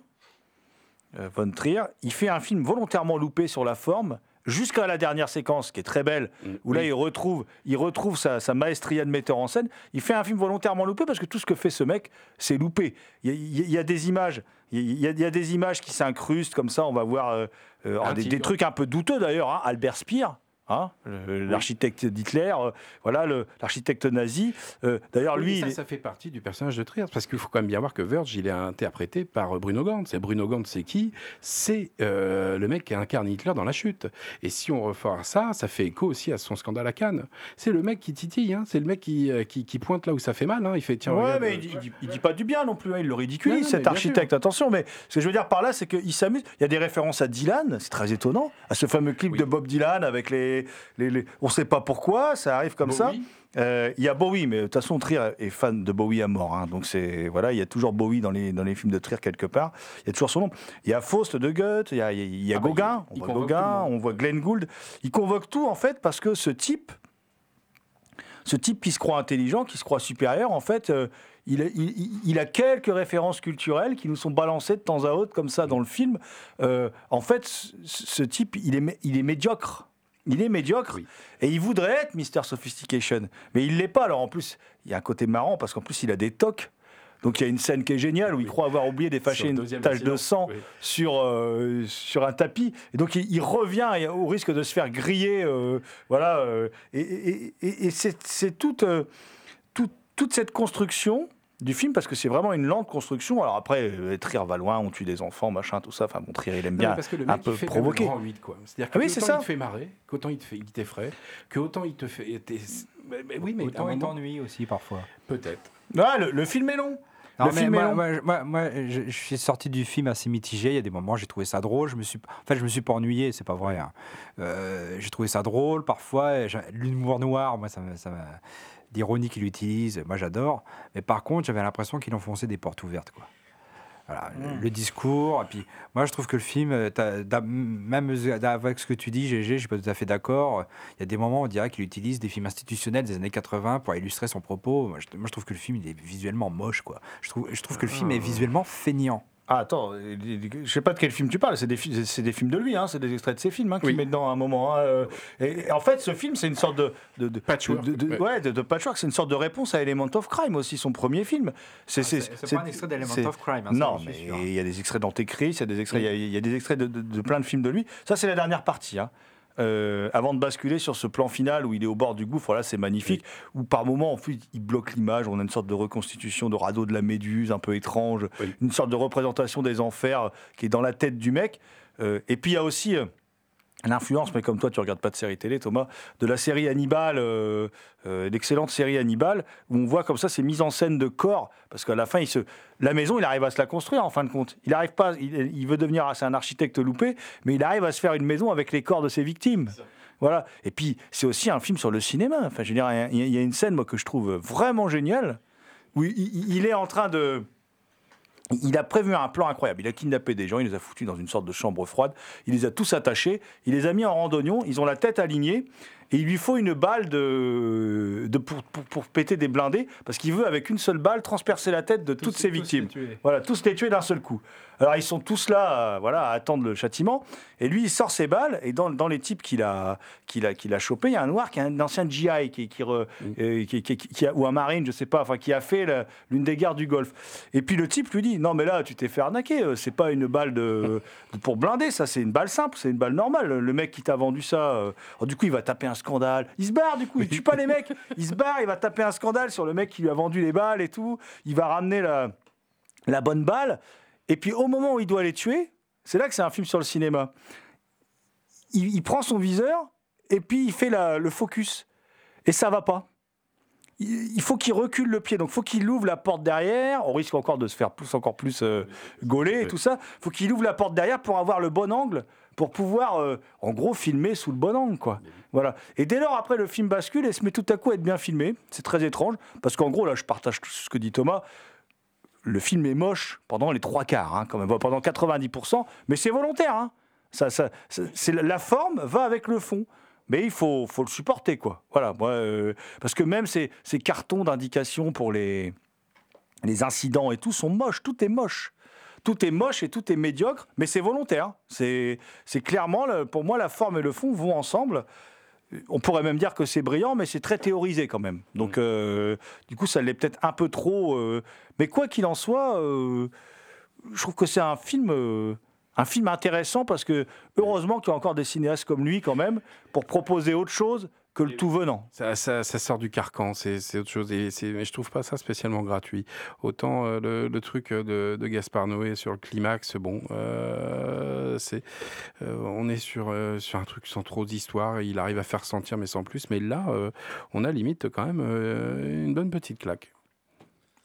euh, Von Trier, il fait un film volontairement loupé sur la forme, jusqu'à la dernière séquence, qui est très belle, où là, il retrouve, il retrouve sa, sa maestria de metteur en scène. Il fait un film volontairement loupé, parce que tout ce que fait ce mec, c'est loupé. Il y a, y y des images. Il y, a, il y a des images qui s'incrustent comme ça. On va voir euh, euh, des trucs un peu douteux d'ailleurs. hein. Albert Speer, hein, l'architecte d'Hitler, euh, voilà l'architecte nazi. Euh, D'ailleurs, lui, ça, il ça fait partie du personnage de Trier, parce qu'il faut quand même bien voir que Verge, il est interprété par euh, Bruno Gantz. Et Bruno Gantz, c'est qui? C'est euh, le mec qui incarne Hitler dans La Chute. Et si on refait ça, ça fait écho aussi à son scandale à Cannes. C'est le mec qui titille, hein. c'est le mec qui, qui, qui pointe là où ça fait mal. hein. Il fait tiens, Ouais, regarde, mais il dit, il dit- il dit pas du bien non plus, il le ridiculise, Non, non, cet architecte, attention. Mais ce que je veux dire par là, c'est qu'il s'amuse. Il y a des références à Dylan, c'est très étonnant, à ce fameux clip de Bob Dylan avec les. Les, les- on sait pas pourquoi, ça arrive comme ça. Euh, Il y a Bowie, mais de toute façon, Trier est fan de Bowie à mort. hein. donc c'est voilà, il y a toujours Bowie dans les, dans les films de Trier quelque part. Il y a toujours son nom. Il y a Faust de Goethe, il y a, y a- Ah bah, Gauguin, il on voit Gauguin, on voit Glenn Gould. Il convoque tout en fait parce que ce type, ce type qui se croit intelligent, qui se croit supérieur, en fait, euh, il, a, il- il- il a quelques références culturelles qui nous sont balancées de temps à autre, comme ça, dans le film. Euh, en fait, ce, type, il est, il est médiocre. Il est médiocre et il voudrait être Mr. Sophistication, mais il l'est pas. Alors en plus, il y a un côté marrant parce qu'en plus, il a des tocs. Donc il y a une scène qui est géniale où il croit avoir oublié d'effacer une tache de sang oui. sur, euh, sur un tapis. Et donc il, il revient et au risque de se faire griller. euh, voilà. euh, et et- c'est toute, toute, toute cette construction du film parce que c'est vraiment une lente construction. Alors après, euh, Trier va loin, on tue des enfants, machin, tout ça. Enfin bon, Trier, il aime Non, bien parce que le un peu fait provoquer. Grand 8, quoi. C'est-à-dire Ah que oui, c'est autant ça. il te fait marrer, qu'autant il te fait, il t'effraie, que autant il te fait. t'es- mais- mais oui, mais Autant il t'ennuie aussi parfois. Peut-être. Ah, le, le film est long. Non, le mais film est moi, long. moi, je- moi, moi, je, je suis sorti du film assez mitigé. Il y a des moments, j'ai trouvé ça drôle. Je me suis, en fait, je me suis pas ennuyé, c'est pas vrai. hein. Euh, j'ai trouvé ça drôle parfois. L'humour noir, moi, ça, ça l'ironie qu'il utilise, moi, j'adore. Mais par contre, j'avais l'impression qu'il enfonçait des portes ouvertes, quoi. Voilà, le- Hmm. le discours. Et puis, moi, je trouve que le film, euh, même avec ce que tu dis, GG, je suis pas tout à fait d'accord. Il y a des moments, on dirait qu'il utilise des films institutionnels des années 80 pour illustrer son propos. Moi, je, moi, je trouve que le film, il est visuellement moche, quoi. Je trouve, je trouve que le film est visuellement feignant. Ah, attends, je sais pas de quel film tu parles, c'est des, films de lui, hein, c'est des extraits de ses films hein, qu'il met dedans à un moment. hein, euh, et, et en fait, ce film, c'est une sorte de. de, de Patchwork, de- de- ouais. de, de patchwork, c'est une sorte de réponse à Element of Crime aussi, son premier film. C'est c'est pas un extrait d'Element of Crime, hein, ça, non, mais il y a des extraits d'Antéchrist, il y a des extraits, il y a- il y, a des extraits de, de- de plein de films de lui. Ça, c'est la dernière partie. hein. Euh, avant de basculer sur ce plan final où il est au bord du gouffre, là c'est magnifique, où par moments en fait, il bloque l'image, on a une sorte de reconstitution de radeau de la Méduse un peu étrange, une sorte de représentation des enfers qui est dans la tête du mec. Euh, et puis il y a aussi euh, l'influence, mais comme toi tu regardes pas de série télé Thomas, de la série Hannibal, euh, euh, l'excellente série Hannibal, où on voit comme ça ces mises en scène de corps, parce qu'à la fin, il se... la maison, il arrive à se la construire en fin de compte. Il arrive pas, il, il veut devenir, c'est un architecte loupé, mais il arrive à se faire une maison avec les corps de ses victimes. Voilà. Et puis, c'est aussi un film sur le cinéma. Enfin, je veux dire, il y a- une scène, moi, que je trouve vraiment géniale, où il est en train de... Il a prévu un plan incroyable. Il a kidnappé des gens, il les a foutus dans une sorte de chambre froide. Il les a tous attachés, il les a mis en randonnion, ils ont la tête alignée. Et il lui faut une balle de, de pour, pour- pour péter des blindés, parce qu'il veut, avec une seule balle, transpercer la tête de toutes ses victimes. Voilà, tous les tuer d'un seul coup. Alors ils sont tous là, euh, voilà, à attendre le châtiment. Et lui, il sort ses balles. Et dans, dans les types qu'il a, qu'il a, qu'il a chopé, il y a un noir qui est un ancien GI, qui, qui, re- euh, qui- qui- qui a- ou un marine, je sais pas, enfin qui a fait l'une des guerres du Golfe. Et puis le type lui dit, non mais là, tu t'es fait arnaquer. euh, C'est pas une balle de, de- pour blinder, ça c'est une balle simple, c'est une balle normale. Le mec qui t'a vendu ça, euh, alors, du coup il va taper un scandale. Il se barre du coup, il tue pas les mecs. Il se barre, il va taper un scandale sur le mec qui lui a vendu les balles et tout. Il va ramener la la bonne balle. Et puis au moment où il doit les tuer, c'est là que c'est un film sur le cinéma. Il, il prend son viseur et puis il fait la- le focus. Et ça va pas. Il, il faut qu'il recule le pied. Donc il faut qu'il ouvre la porte derrière. On risque encore de se faire plus, encore plus euh, gauler et tout ça. Il faut qu'il ouvre la porte derrière pour avoir le bon angle, pour pouvoir, euh, en gros, filmer sous le bon angle. Quoi. Voilà. Et dès lors, après, le film bascule et se met tout à coup à être bien filmé. C'est très étrange. Parce qu'en gros, là, je partage tout ce que dit Thomas le film est moche pendant les trois quarts, hein, quand même, pendant 90%, mais c'est volontaire. hein. Ça, ça, ça- c'est la forme va avec le fond. Mais il faut, faut le supporter, quoi. Voilà, moi, euh, parce que même ces, ces cartons d'indication pour les, les incidents et tout sont moches, tout est moche. Tout est moche et tout est médiocre, mais c'est volontaire. C'est clairement, pour moi, la forme et le fond vont ensemble. On pourrait même dire que c'est brillant, mais c'est très théorisé quand même. Donc, euh, du coup, ça l'est peut-être un peu trop. euh, mais quoi qu'il en soit, euh, je trouve que c'est un film, un film intéressant parce que heureusement qu'il y a encore des cinéastes comme lui quand même pour proposer autre chose que le tout venant. Ça, ça- ça sort du carcan, c'est autre chose. Et mais je trouve pas ça spécialement gratuit. Autant euh, le, le truc de, de Gaspard Noé sur le climax, bon, euh, c'est, euh, on est sur, euh, sur un truc sans trop d'histoire. Il arrive à faire sentir, mais sans plus. Mais là, euh, on a limite quand même euh, une bonne petite claque.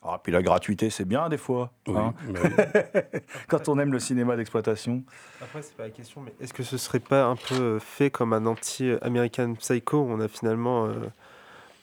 Ah, puis la gratuité, c'est bien des fois. Oui, hein. mais- Quand on aime le cinéma d'exploitation. Après, c'est pas la question, mais est-ce que ce serait pas un peu euh, fait comme un anti-American Psycho où on a finalement euh,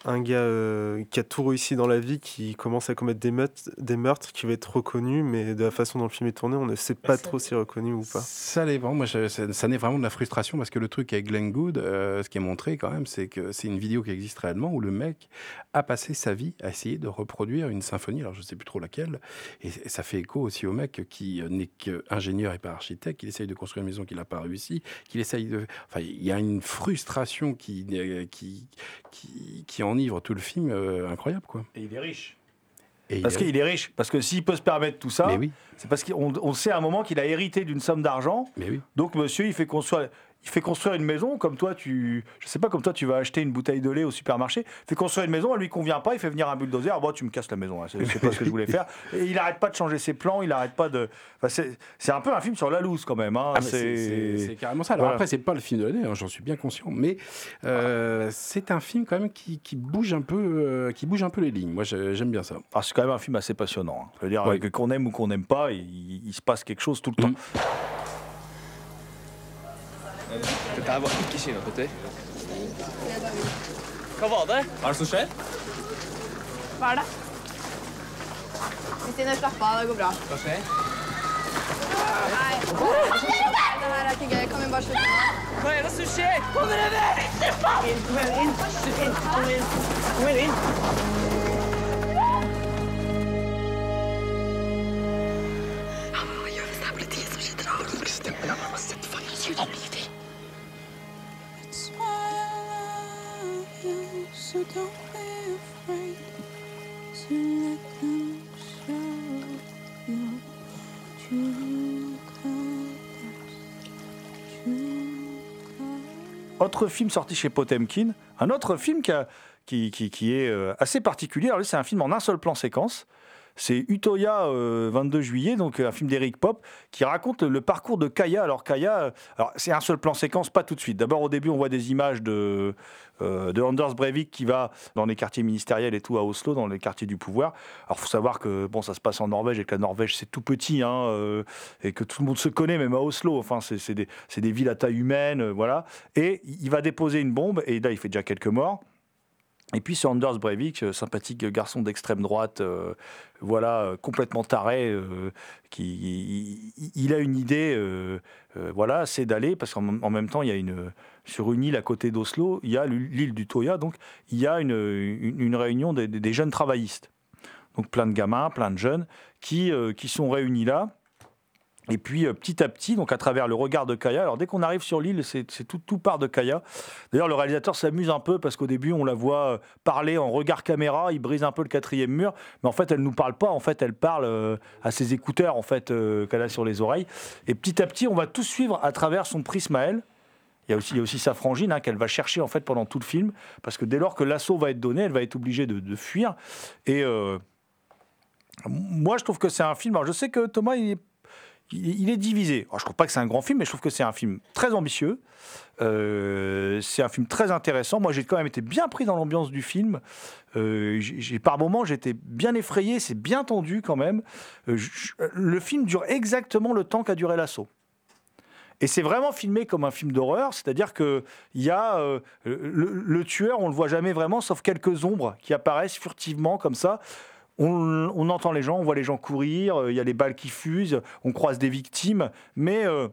un gars euh, qui a tout réussi dans la vie, qui commence à commettre des meurtres, des meurtres qui va être reconnu, mais de la façon dont le film est tourné, on ne sait pas trop s'il est reconnu ou pas. Ça l'est vraiment. Moi, ça, ça naît vraiment de la frustration parce que le truc avec Glenn Good, euh, ce qui est montré quand même, c'est que c'est une vidéo qui existe réellement où le mec a passé sa vie à essayer de reproduire une symphonie. Alors, je sais plus trop laquelle. Et, et ça fait écho aussi au mec qui euh, n'est qu'ingénieur et pas architecte, qu'il essaye de construire une maison qu'il n'a pas réussi, qu'il essaye de. Enfin, il y a une frustration qui, qui, qui, qui enivre tout le film, euh, incroyable, quoi. Et il est riche. Et Parce il- qu'il est riche. Parce que s'il peut se permettre tout ça, oui, c'est parce qu'on on sait à un moment qu'il a hérité d'une somme d'argent. oui. Donc monsieur, il fait construire, il fait construire une maison comme toi, tu, je sais pas, comme toi, tu vas acheter une bouteille de lait au supermarché. Il fait construire une maison, elle lui convient pas, il fait venir un bulldozer. Ah, bon, tu me casses la maison, hein, c'est pas ce que je voulais faire. Et il arrête pas de changer ses plans, il arrête pas de. enfin, c'est un peu un film sur la loose quand même. hein, Ah, c'est- carrément ça. Alors Voilà. après, c'est pas le film de l'année, hein, j'en suis bien conscient, mais euh, c'est un film quand même qui, qui bouge un peu, euh, qui bouge un peu les lignes. Moi, j'ai- j'aime bien ça. Ah, c'est quand même un film assez passionnant. hein. Je veux dire, Ouais. qu'on aime ou qu'on n'aime pas, il, il se passe quelque chose tout le temps. Dette her var ikke kinakjøttøy. Hva var det? Hva er det som skjer? Hva er det? Kristine, slapp av. Det går bra. Hva skjer? Nei, det her er ikke gøy. Kan vi bare slutte nå? Hva er det som skjer? Kom dere vekk! Kom inn, kom inn. Kom inn. Kom inn. Autre film sorti chez Potemkin, un autre film qui, est euh, assez particulier. C'est un film en un seul plan séquence. C'est Utoya, euh, 22 juillet, donc euh, un film d'Eric Pop, qui raconte le parcours de Kaya. Alors Kaya, euh, alors c'est un seul plan séquence, pas tout de suite. D'abord au début, on voit des images de, euh, de Anders Breivik qui va dans les quartiers ministériels et tout à Oslo, dans les quartiers du pouvoir. Alors faut savoir que bon, ça se passe en Norvège et que la Norvège c'est tout petit, hein, euh, et que tout le monde se connaît, même à Oslo. Enfin, c'est des, c'est des villes à taille humaine, euh, voilà. Et il va déposer une bombe, et là il fait déjà quelques morts. Et puis c'est Anders Breivik, euh, sympathique garçon d'extrême droite, euh, voilà, euh, complètement taré, qui il, a une idée, voilà, c'est d'aller parce qu'en en même temps il y a une sur une île à côté d'Oslo, il y a l'île du Toya, donc il y a une, une, réunion des, des jeunes travaillistes, donc plein de gamins, plein de jeunes qui qui sont réunis là. Et puis euh, petit à petit, donc à travers le regard de Kaya, alors dès qu'on arrive sur l'île, c'est tout, part de Kaya. D'ailleurs, le réalisateur s'amuse un peu parce qu'au début, on la voit euh, parler en regard caméra, il brise un peu le quatrième mur, mais en fait, elle nous parle pas, en fait, elle parle euh, à ses écouteurs en fait qu'elle a sur les oreilles. Et petit à petit, on va tout suivre à travers son prisme à elle. Il y a aussi, sa frangine hein, qu'elle va chercher en fait pendant tout le film, parce que dès lors que l'assaut va être donné, elle va être obligée de, de fuir. Et moi, je trouve que c'est un film. Alors, je sais que Thomas, il est il est divisé. Je trouve pas que c'est un grand film, mais je trouve que c'est un film très ambitieux. Euh, c'est un film très intéressant. Moi, j'ai quand même été bien pris dans l'ambiance du film. Euh, par moments, j'étais bien effrayé. C'est bien tendu quand même. Euh, le film dure exactement le temps qu'a duré l'assaut. Et c'est vraiment filmé comme un film d'horreur, c'est-à-dire que il y a le, le tueur, on le voit jamais vraiment, sauf quelques ombres qui apparaissent furtivement comme ça. On, entend les gens, on voit les gens courir, euh, il y a les balles qui fusent, on croise des victimes, mais euh,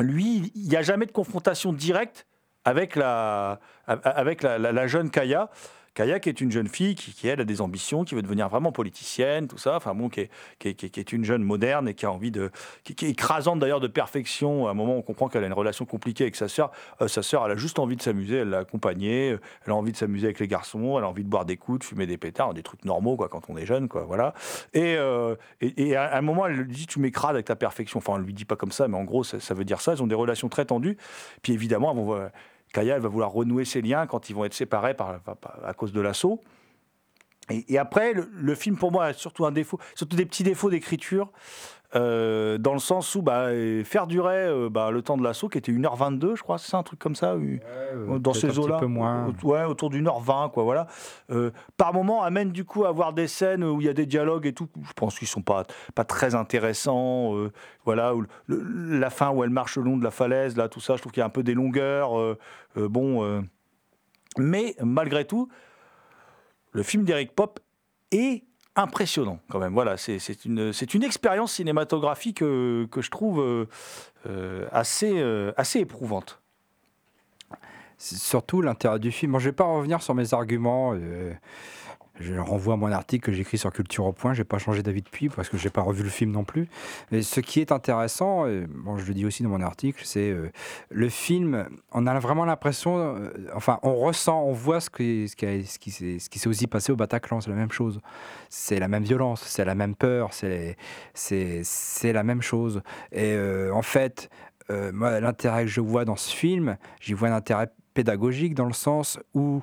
lui, il n'y a jamais de confrontation directe avec la jeune Kaya. Kaya, qui est une jeune fille qui, elle, a des ambitions, qui veut devenir vraiment politicienne, tout ça. Enfin bon, qui est, une jeune moderne et qui a envie de. qui, est écrasante d'ailleurs de perfection. À un moment, on comprend qu'elle a une relation compliquée avec sa sœur. Euh, sa sœur, elle a juste envie de s'amuser, elle l'a accompagnée. Elle a envie de s'amuser avec les garçons, elle a envie de boire des coups, de fumer des pétards, des trucs normaux, quoi, quand on est jeune, quoi, voilà. Et, euh, à un moment, elle lui dit Tu m'écrases avec ta perfection. Enfin, elle lui dit pas comme ça, mais en gros, ça, veut dire ça. Ils ont des relations très tendues. Puis évidemment, elles euh, Kaya, va vouloir renouer ses liens quand ils vont être séparés par, à cause de l'assaut. Et, et après, le, le film, pour moi, a surtout un défaut, surtout des petits défauts d'écriture, euh, dans le sens où bah, faire durer euh, bah, le temps de l'assaut, qui était 1h22, je crois, c'est ça, un truc comme ça, euh, dans ces un petit eaux-là. peu moins. Ouais, autour d'une heure 20, quoi, voilà. Par moment, amène du coup à avoir des scènes où il y a des dialogues et tout. Je pense qu'ils sont pas, pas très intéressants. voilà, où le- la fin où elle marche le long de la falaise, là, tout ça, je trouve qu'il y a un peu des longueurs. bon, mais malgré tout, le film d'Eric Pop est impressionnant quand même. Voilà, c'est une, une expérience cinématographique euh, que je trouve euh, euh, assez, assez éprouvante. C'est surtout l'intérêt du film. Bon, je vais pas revenir sur mes arguments. Je renvoie à mon article que j'écris sur Culture au Point. J'ai pas changé d'avis depuis parce que j'ai pas revu le film non plus. Mais ce qui est intéressant, et bon, je le dis aussi dans mon article, c'est euh, le film. On a vraiment l'impression, euh, enfin, on ressent, on voit ce qui, ce qui, s'est ce qui s'est aussi passé au Bataclan. C'est la même chose. C'est la même violence, c'est la même peur, c'est c'est c'est la même chose. Et euh, en fait, euh, moi, l'intérêt que je vois dans ce film, j'y vois un intérêt pédagogique dans le sens où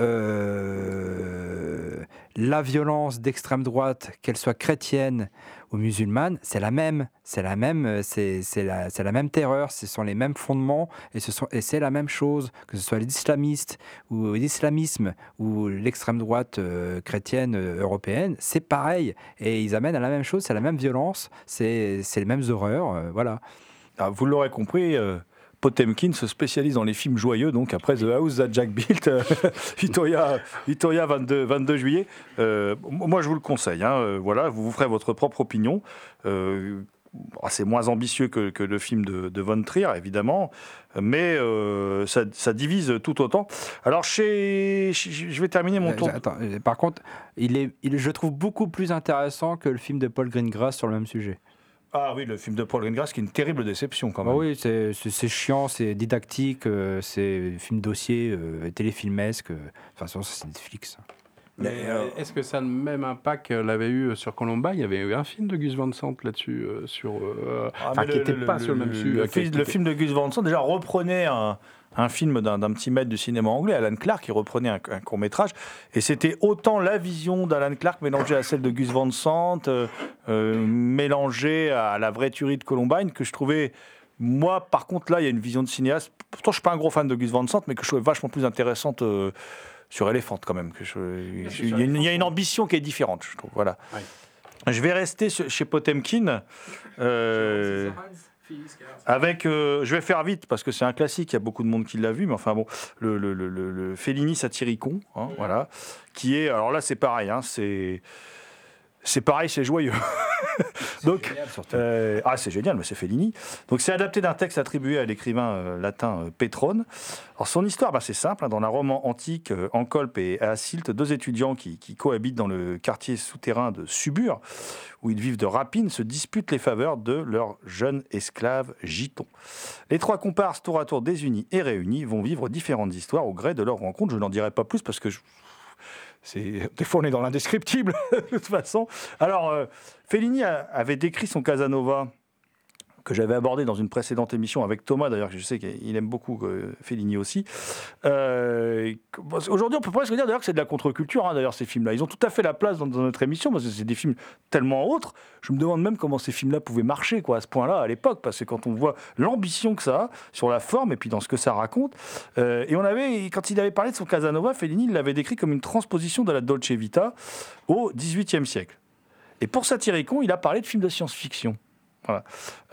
euh, la violence d'extrême droite, qu'elle soit chrétienne ou musulmane, c'est la même, c'est la même, euh, c'est la, même terreur, ce sont les mêmes fondements et c'est la même chose que ce soit les islamistes ou l'islamisme ou l'extrême droite euh, chrétienne européenne, c'est pareil et ils amènent à la même chose, c'est la même violence, c'est les mêmes horreurs, voilà. Ah, vous l'aurez compris, Potemkin se spécialise dans les films joyeux, donc après The House That Jack Built, Vitoria, Vitoria 22, 22 juillet. Euh, moi, je vous le conseille. hein, euh, voilà, vous vous ferez votre propre opinion. Euh, ah, c'est moins ambitieux que, que le film de, de Von Trier, évidemment, mais euh, ça, ça divise tout autant. Alors, chez, je vais terminer mon tour. attends, par contre, il est, il, je trouve beaucoup plus intéressant que le film de Paul Greengrass sur le même sujet. Ah oui, le film de Paul Greengrass, qui est une terrible déception quand Bah même. oui, c'est c'est- c'est chiant, c'est didactique, euh, c'est film dossier, euh, téléfilmesque. euh, ça, c'est Netflix. Mais euh, est-ce que ça a le même impact qu'elle avait eu sur Colomba? Il y avait eu un film de Gus Van Sant là-dessus, euh, sur, euh, Ah, enfin, mais qui n'était pas le- sur le même sujet. Le, film de Gus Van Sant déjà reprenait un, un film d'un petit maître du cinéma anglais, Alan Clark, qui reprenait un, court métrage, et c'était autant la vision d'Alan Clark mélangée à celle de Gus Van Sant, euh, euh, mélangée à la vraie tuerie de Columbine, que je trouvais moi, par contre, là, il y a une vision de cinéaste. Pourtant, je suis pas un gros fan de Gus Van Sant, mais que je trouvais vachement plus intéressante euh, sur Elephant, quand même. Que je- je- il, y a une, il y a une ambition qui est différente, je trouve. Voilà. Je vais rester chez Potemkin. Euh, Avec, euh, je vais faire vite parce que c'est un classique, il y a beaucoup de monde qui l'a vu, mais enfin bon, le, le, le, le- le Fellini Satyricon, hein, voilà, qui est, alors là c'est pareil, hein, c'est, c'est pareil, c'est joyeux. Donc, euh, ah c'est génial, mais c'est Fellini. Donc c'est adapté d'un texte attribué à l'écrivain euh, latin euh, Pétrone. Alors son histoire, bah, c'est simple, hein, dans un roman antique, euh, Encolpe et Acilte, deux étudiants qui, qui cohabitent dans le quartier souterrain de Subur, où ils vivent de rapines, se disputent les faveurs de leur jeune esclave Giton. Les trois comparses, tour à tour désunis et réunis, vont vivre différentes histoires au gré de leur rencontre. Je n'en dirai pas plus parce que je- des fois on est dans l'indescriptible de toute façon. Alors euh, Fellini avait décrit son Casanova que j'avais abordé dans une précédente émission avec Thomas, d'ailleurs, je sais qu'il aime beaucoup Fellini aussi. Euh, Aujourd'hui, on peut presque dire d'ailleurs que c'est de la contre-culture, hein, d'ailleurs, ces films-là. Ils ont tout à fait la place dans, notre émission, parce que c'est des films tellement autres. Je me demande même comment ces films-là pouvaient marcher quoi, à ce point-là, à l'époque, parce que quand on voit l'ambition que ça a sur la forme et puis dans ce que ça raconte. euh, et on avait, quand il avait parlé de son Casanova, Fellini l'avait décrit comme une transposition de la Dolce Vita au XVIIIe siècle. Et pour Satyricon, il a parlé de films de science-fiction.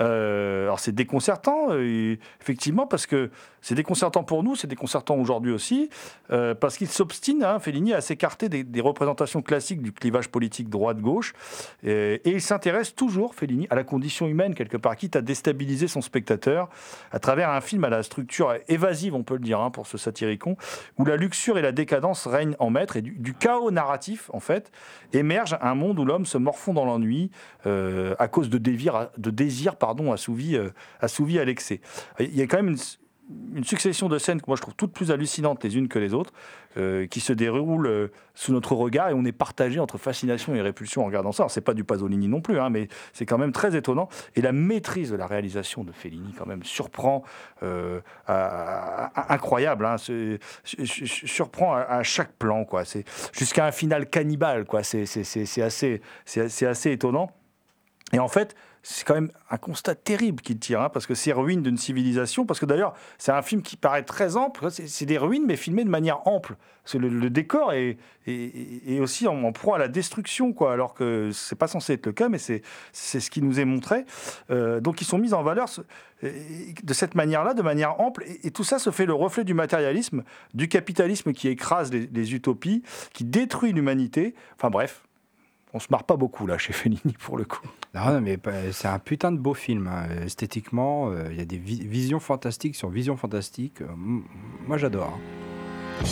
Euh, alors c'est déconcertant, euh, effectivement, parce que c'est déconcertant pour nous, c'est déconcertant aujourd'hui aussi, euh, parce qu'il s'obstine, hein, Fellini, à s'écarter des, représentations classiques du clivage politique droite-gauche, et il s'intéresse toujours, Fellini, à la condition humaine, quelque part, quitte à déstabiliser son spectateur, à travers un film à la structure évasive, on peut le dire, hein, pour ce satyricon, où la luxure et la décadence règnent en maître, et du, chaos narratif, en fait, émerge un monde où l'homme se morfond dans l'ennui euh, à cause de, désirs de désirs pardon, assouvis, euh, à l'excès. Il y a quand même une, une succession de scènes que moi je trouve toutes plus hallucinantes les unes que les autres, euh, qui se déroulent euh, sous notre regard et on est partagé entre fascination et répulsion en regardant ça. Alors, c'est pas du Pasolini non plus, hein, mais c'est quand même très étonnant. Et la maîtrise de la réalisation de Fellini quand même surprend, incroyable, surprend à, chaque plan, quoi. C'est jusqu'à un final cannibale, quoi. C'est assez, c'est assez étonnant. Et en fait, c'est quand même un constat terrible qu'il tire, hein, parce que c'est ruine d'une civilisation. Parce que d'ailleurs, c'est un film qui paraît très ample. C'est des ruines, mais filmées de manière ample. Parce que le, décor est, aussi en, en proie à la destruction, quoi. Alors que c'est pas censé être le cas, mais c'est ce qui nous est montré. Euh, donc, ils sont mis en valeur de cette manière-là, de manière ample. Et, et tout ça se fait le reflet du matérialisme, du capitalisme qui écrase les, les utopies, qui détruit l'humanité. Enfin bref. On se marre pas beaucoup là chez Fellini pour le coup. Non, mais c'est un putain de beau film. hein. Esthétiquement, euh, il y a des vi- visions fantastiques sur visions fantastiques. Euh, moi, j'adore. hein.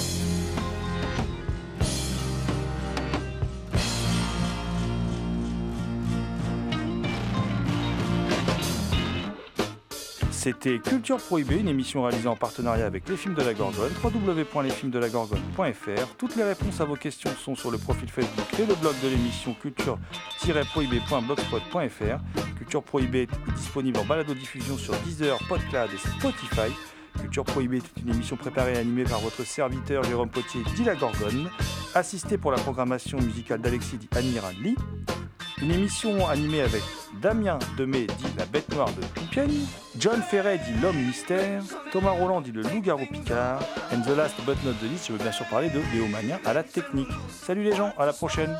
C'était Culture Prohibée, une émission réalisée en partenariat avec Les Films de la Gorgone, www.lesfilmsdelagorgone.fr. Toutes les réponses à vos questions sont sur le profil Facebook et le blog de l'émission culture-prohibée.blogspot.fr. Culture Prohibée est disponible en balado-diffusion sur Deezer, Podcloud et Spotify. Culture Prohibée est une émission préparée et animée par votre serviteur Jérôme Potier, dit la Gorgone, assisté pour la programmation musicale d'Alexis dit Admiral Lee. Une émission animée avec Damien Demey dit La Bête Noire de Compiègne, John Ferret dit L'Homme Mystère, Thomas Roland dit Le Loup-Garou Picard, and the last but not the least, je veux bien sûr parler de Léo Magnin à la technique. Salut les gens, à la prochaine.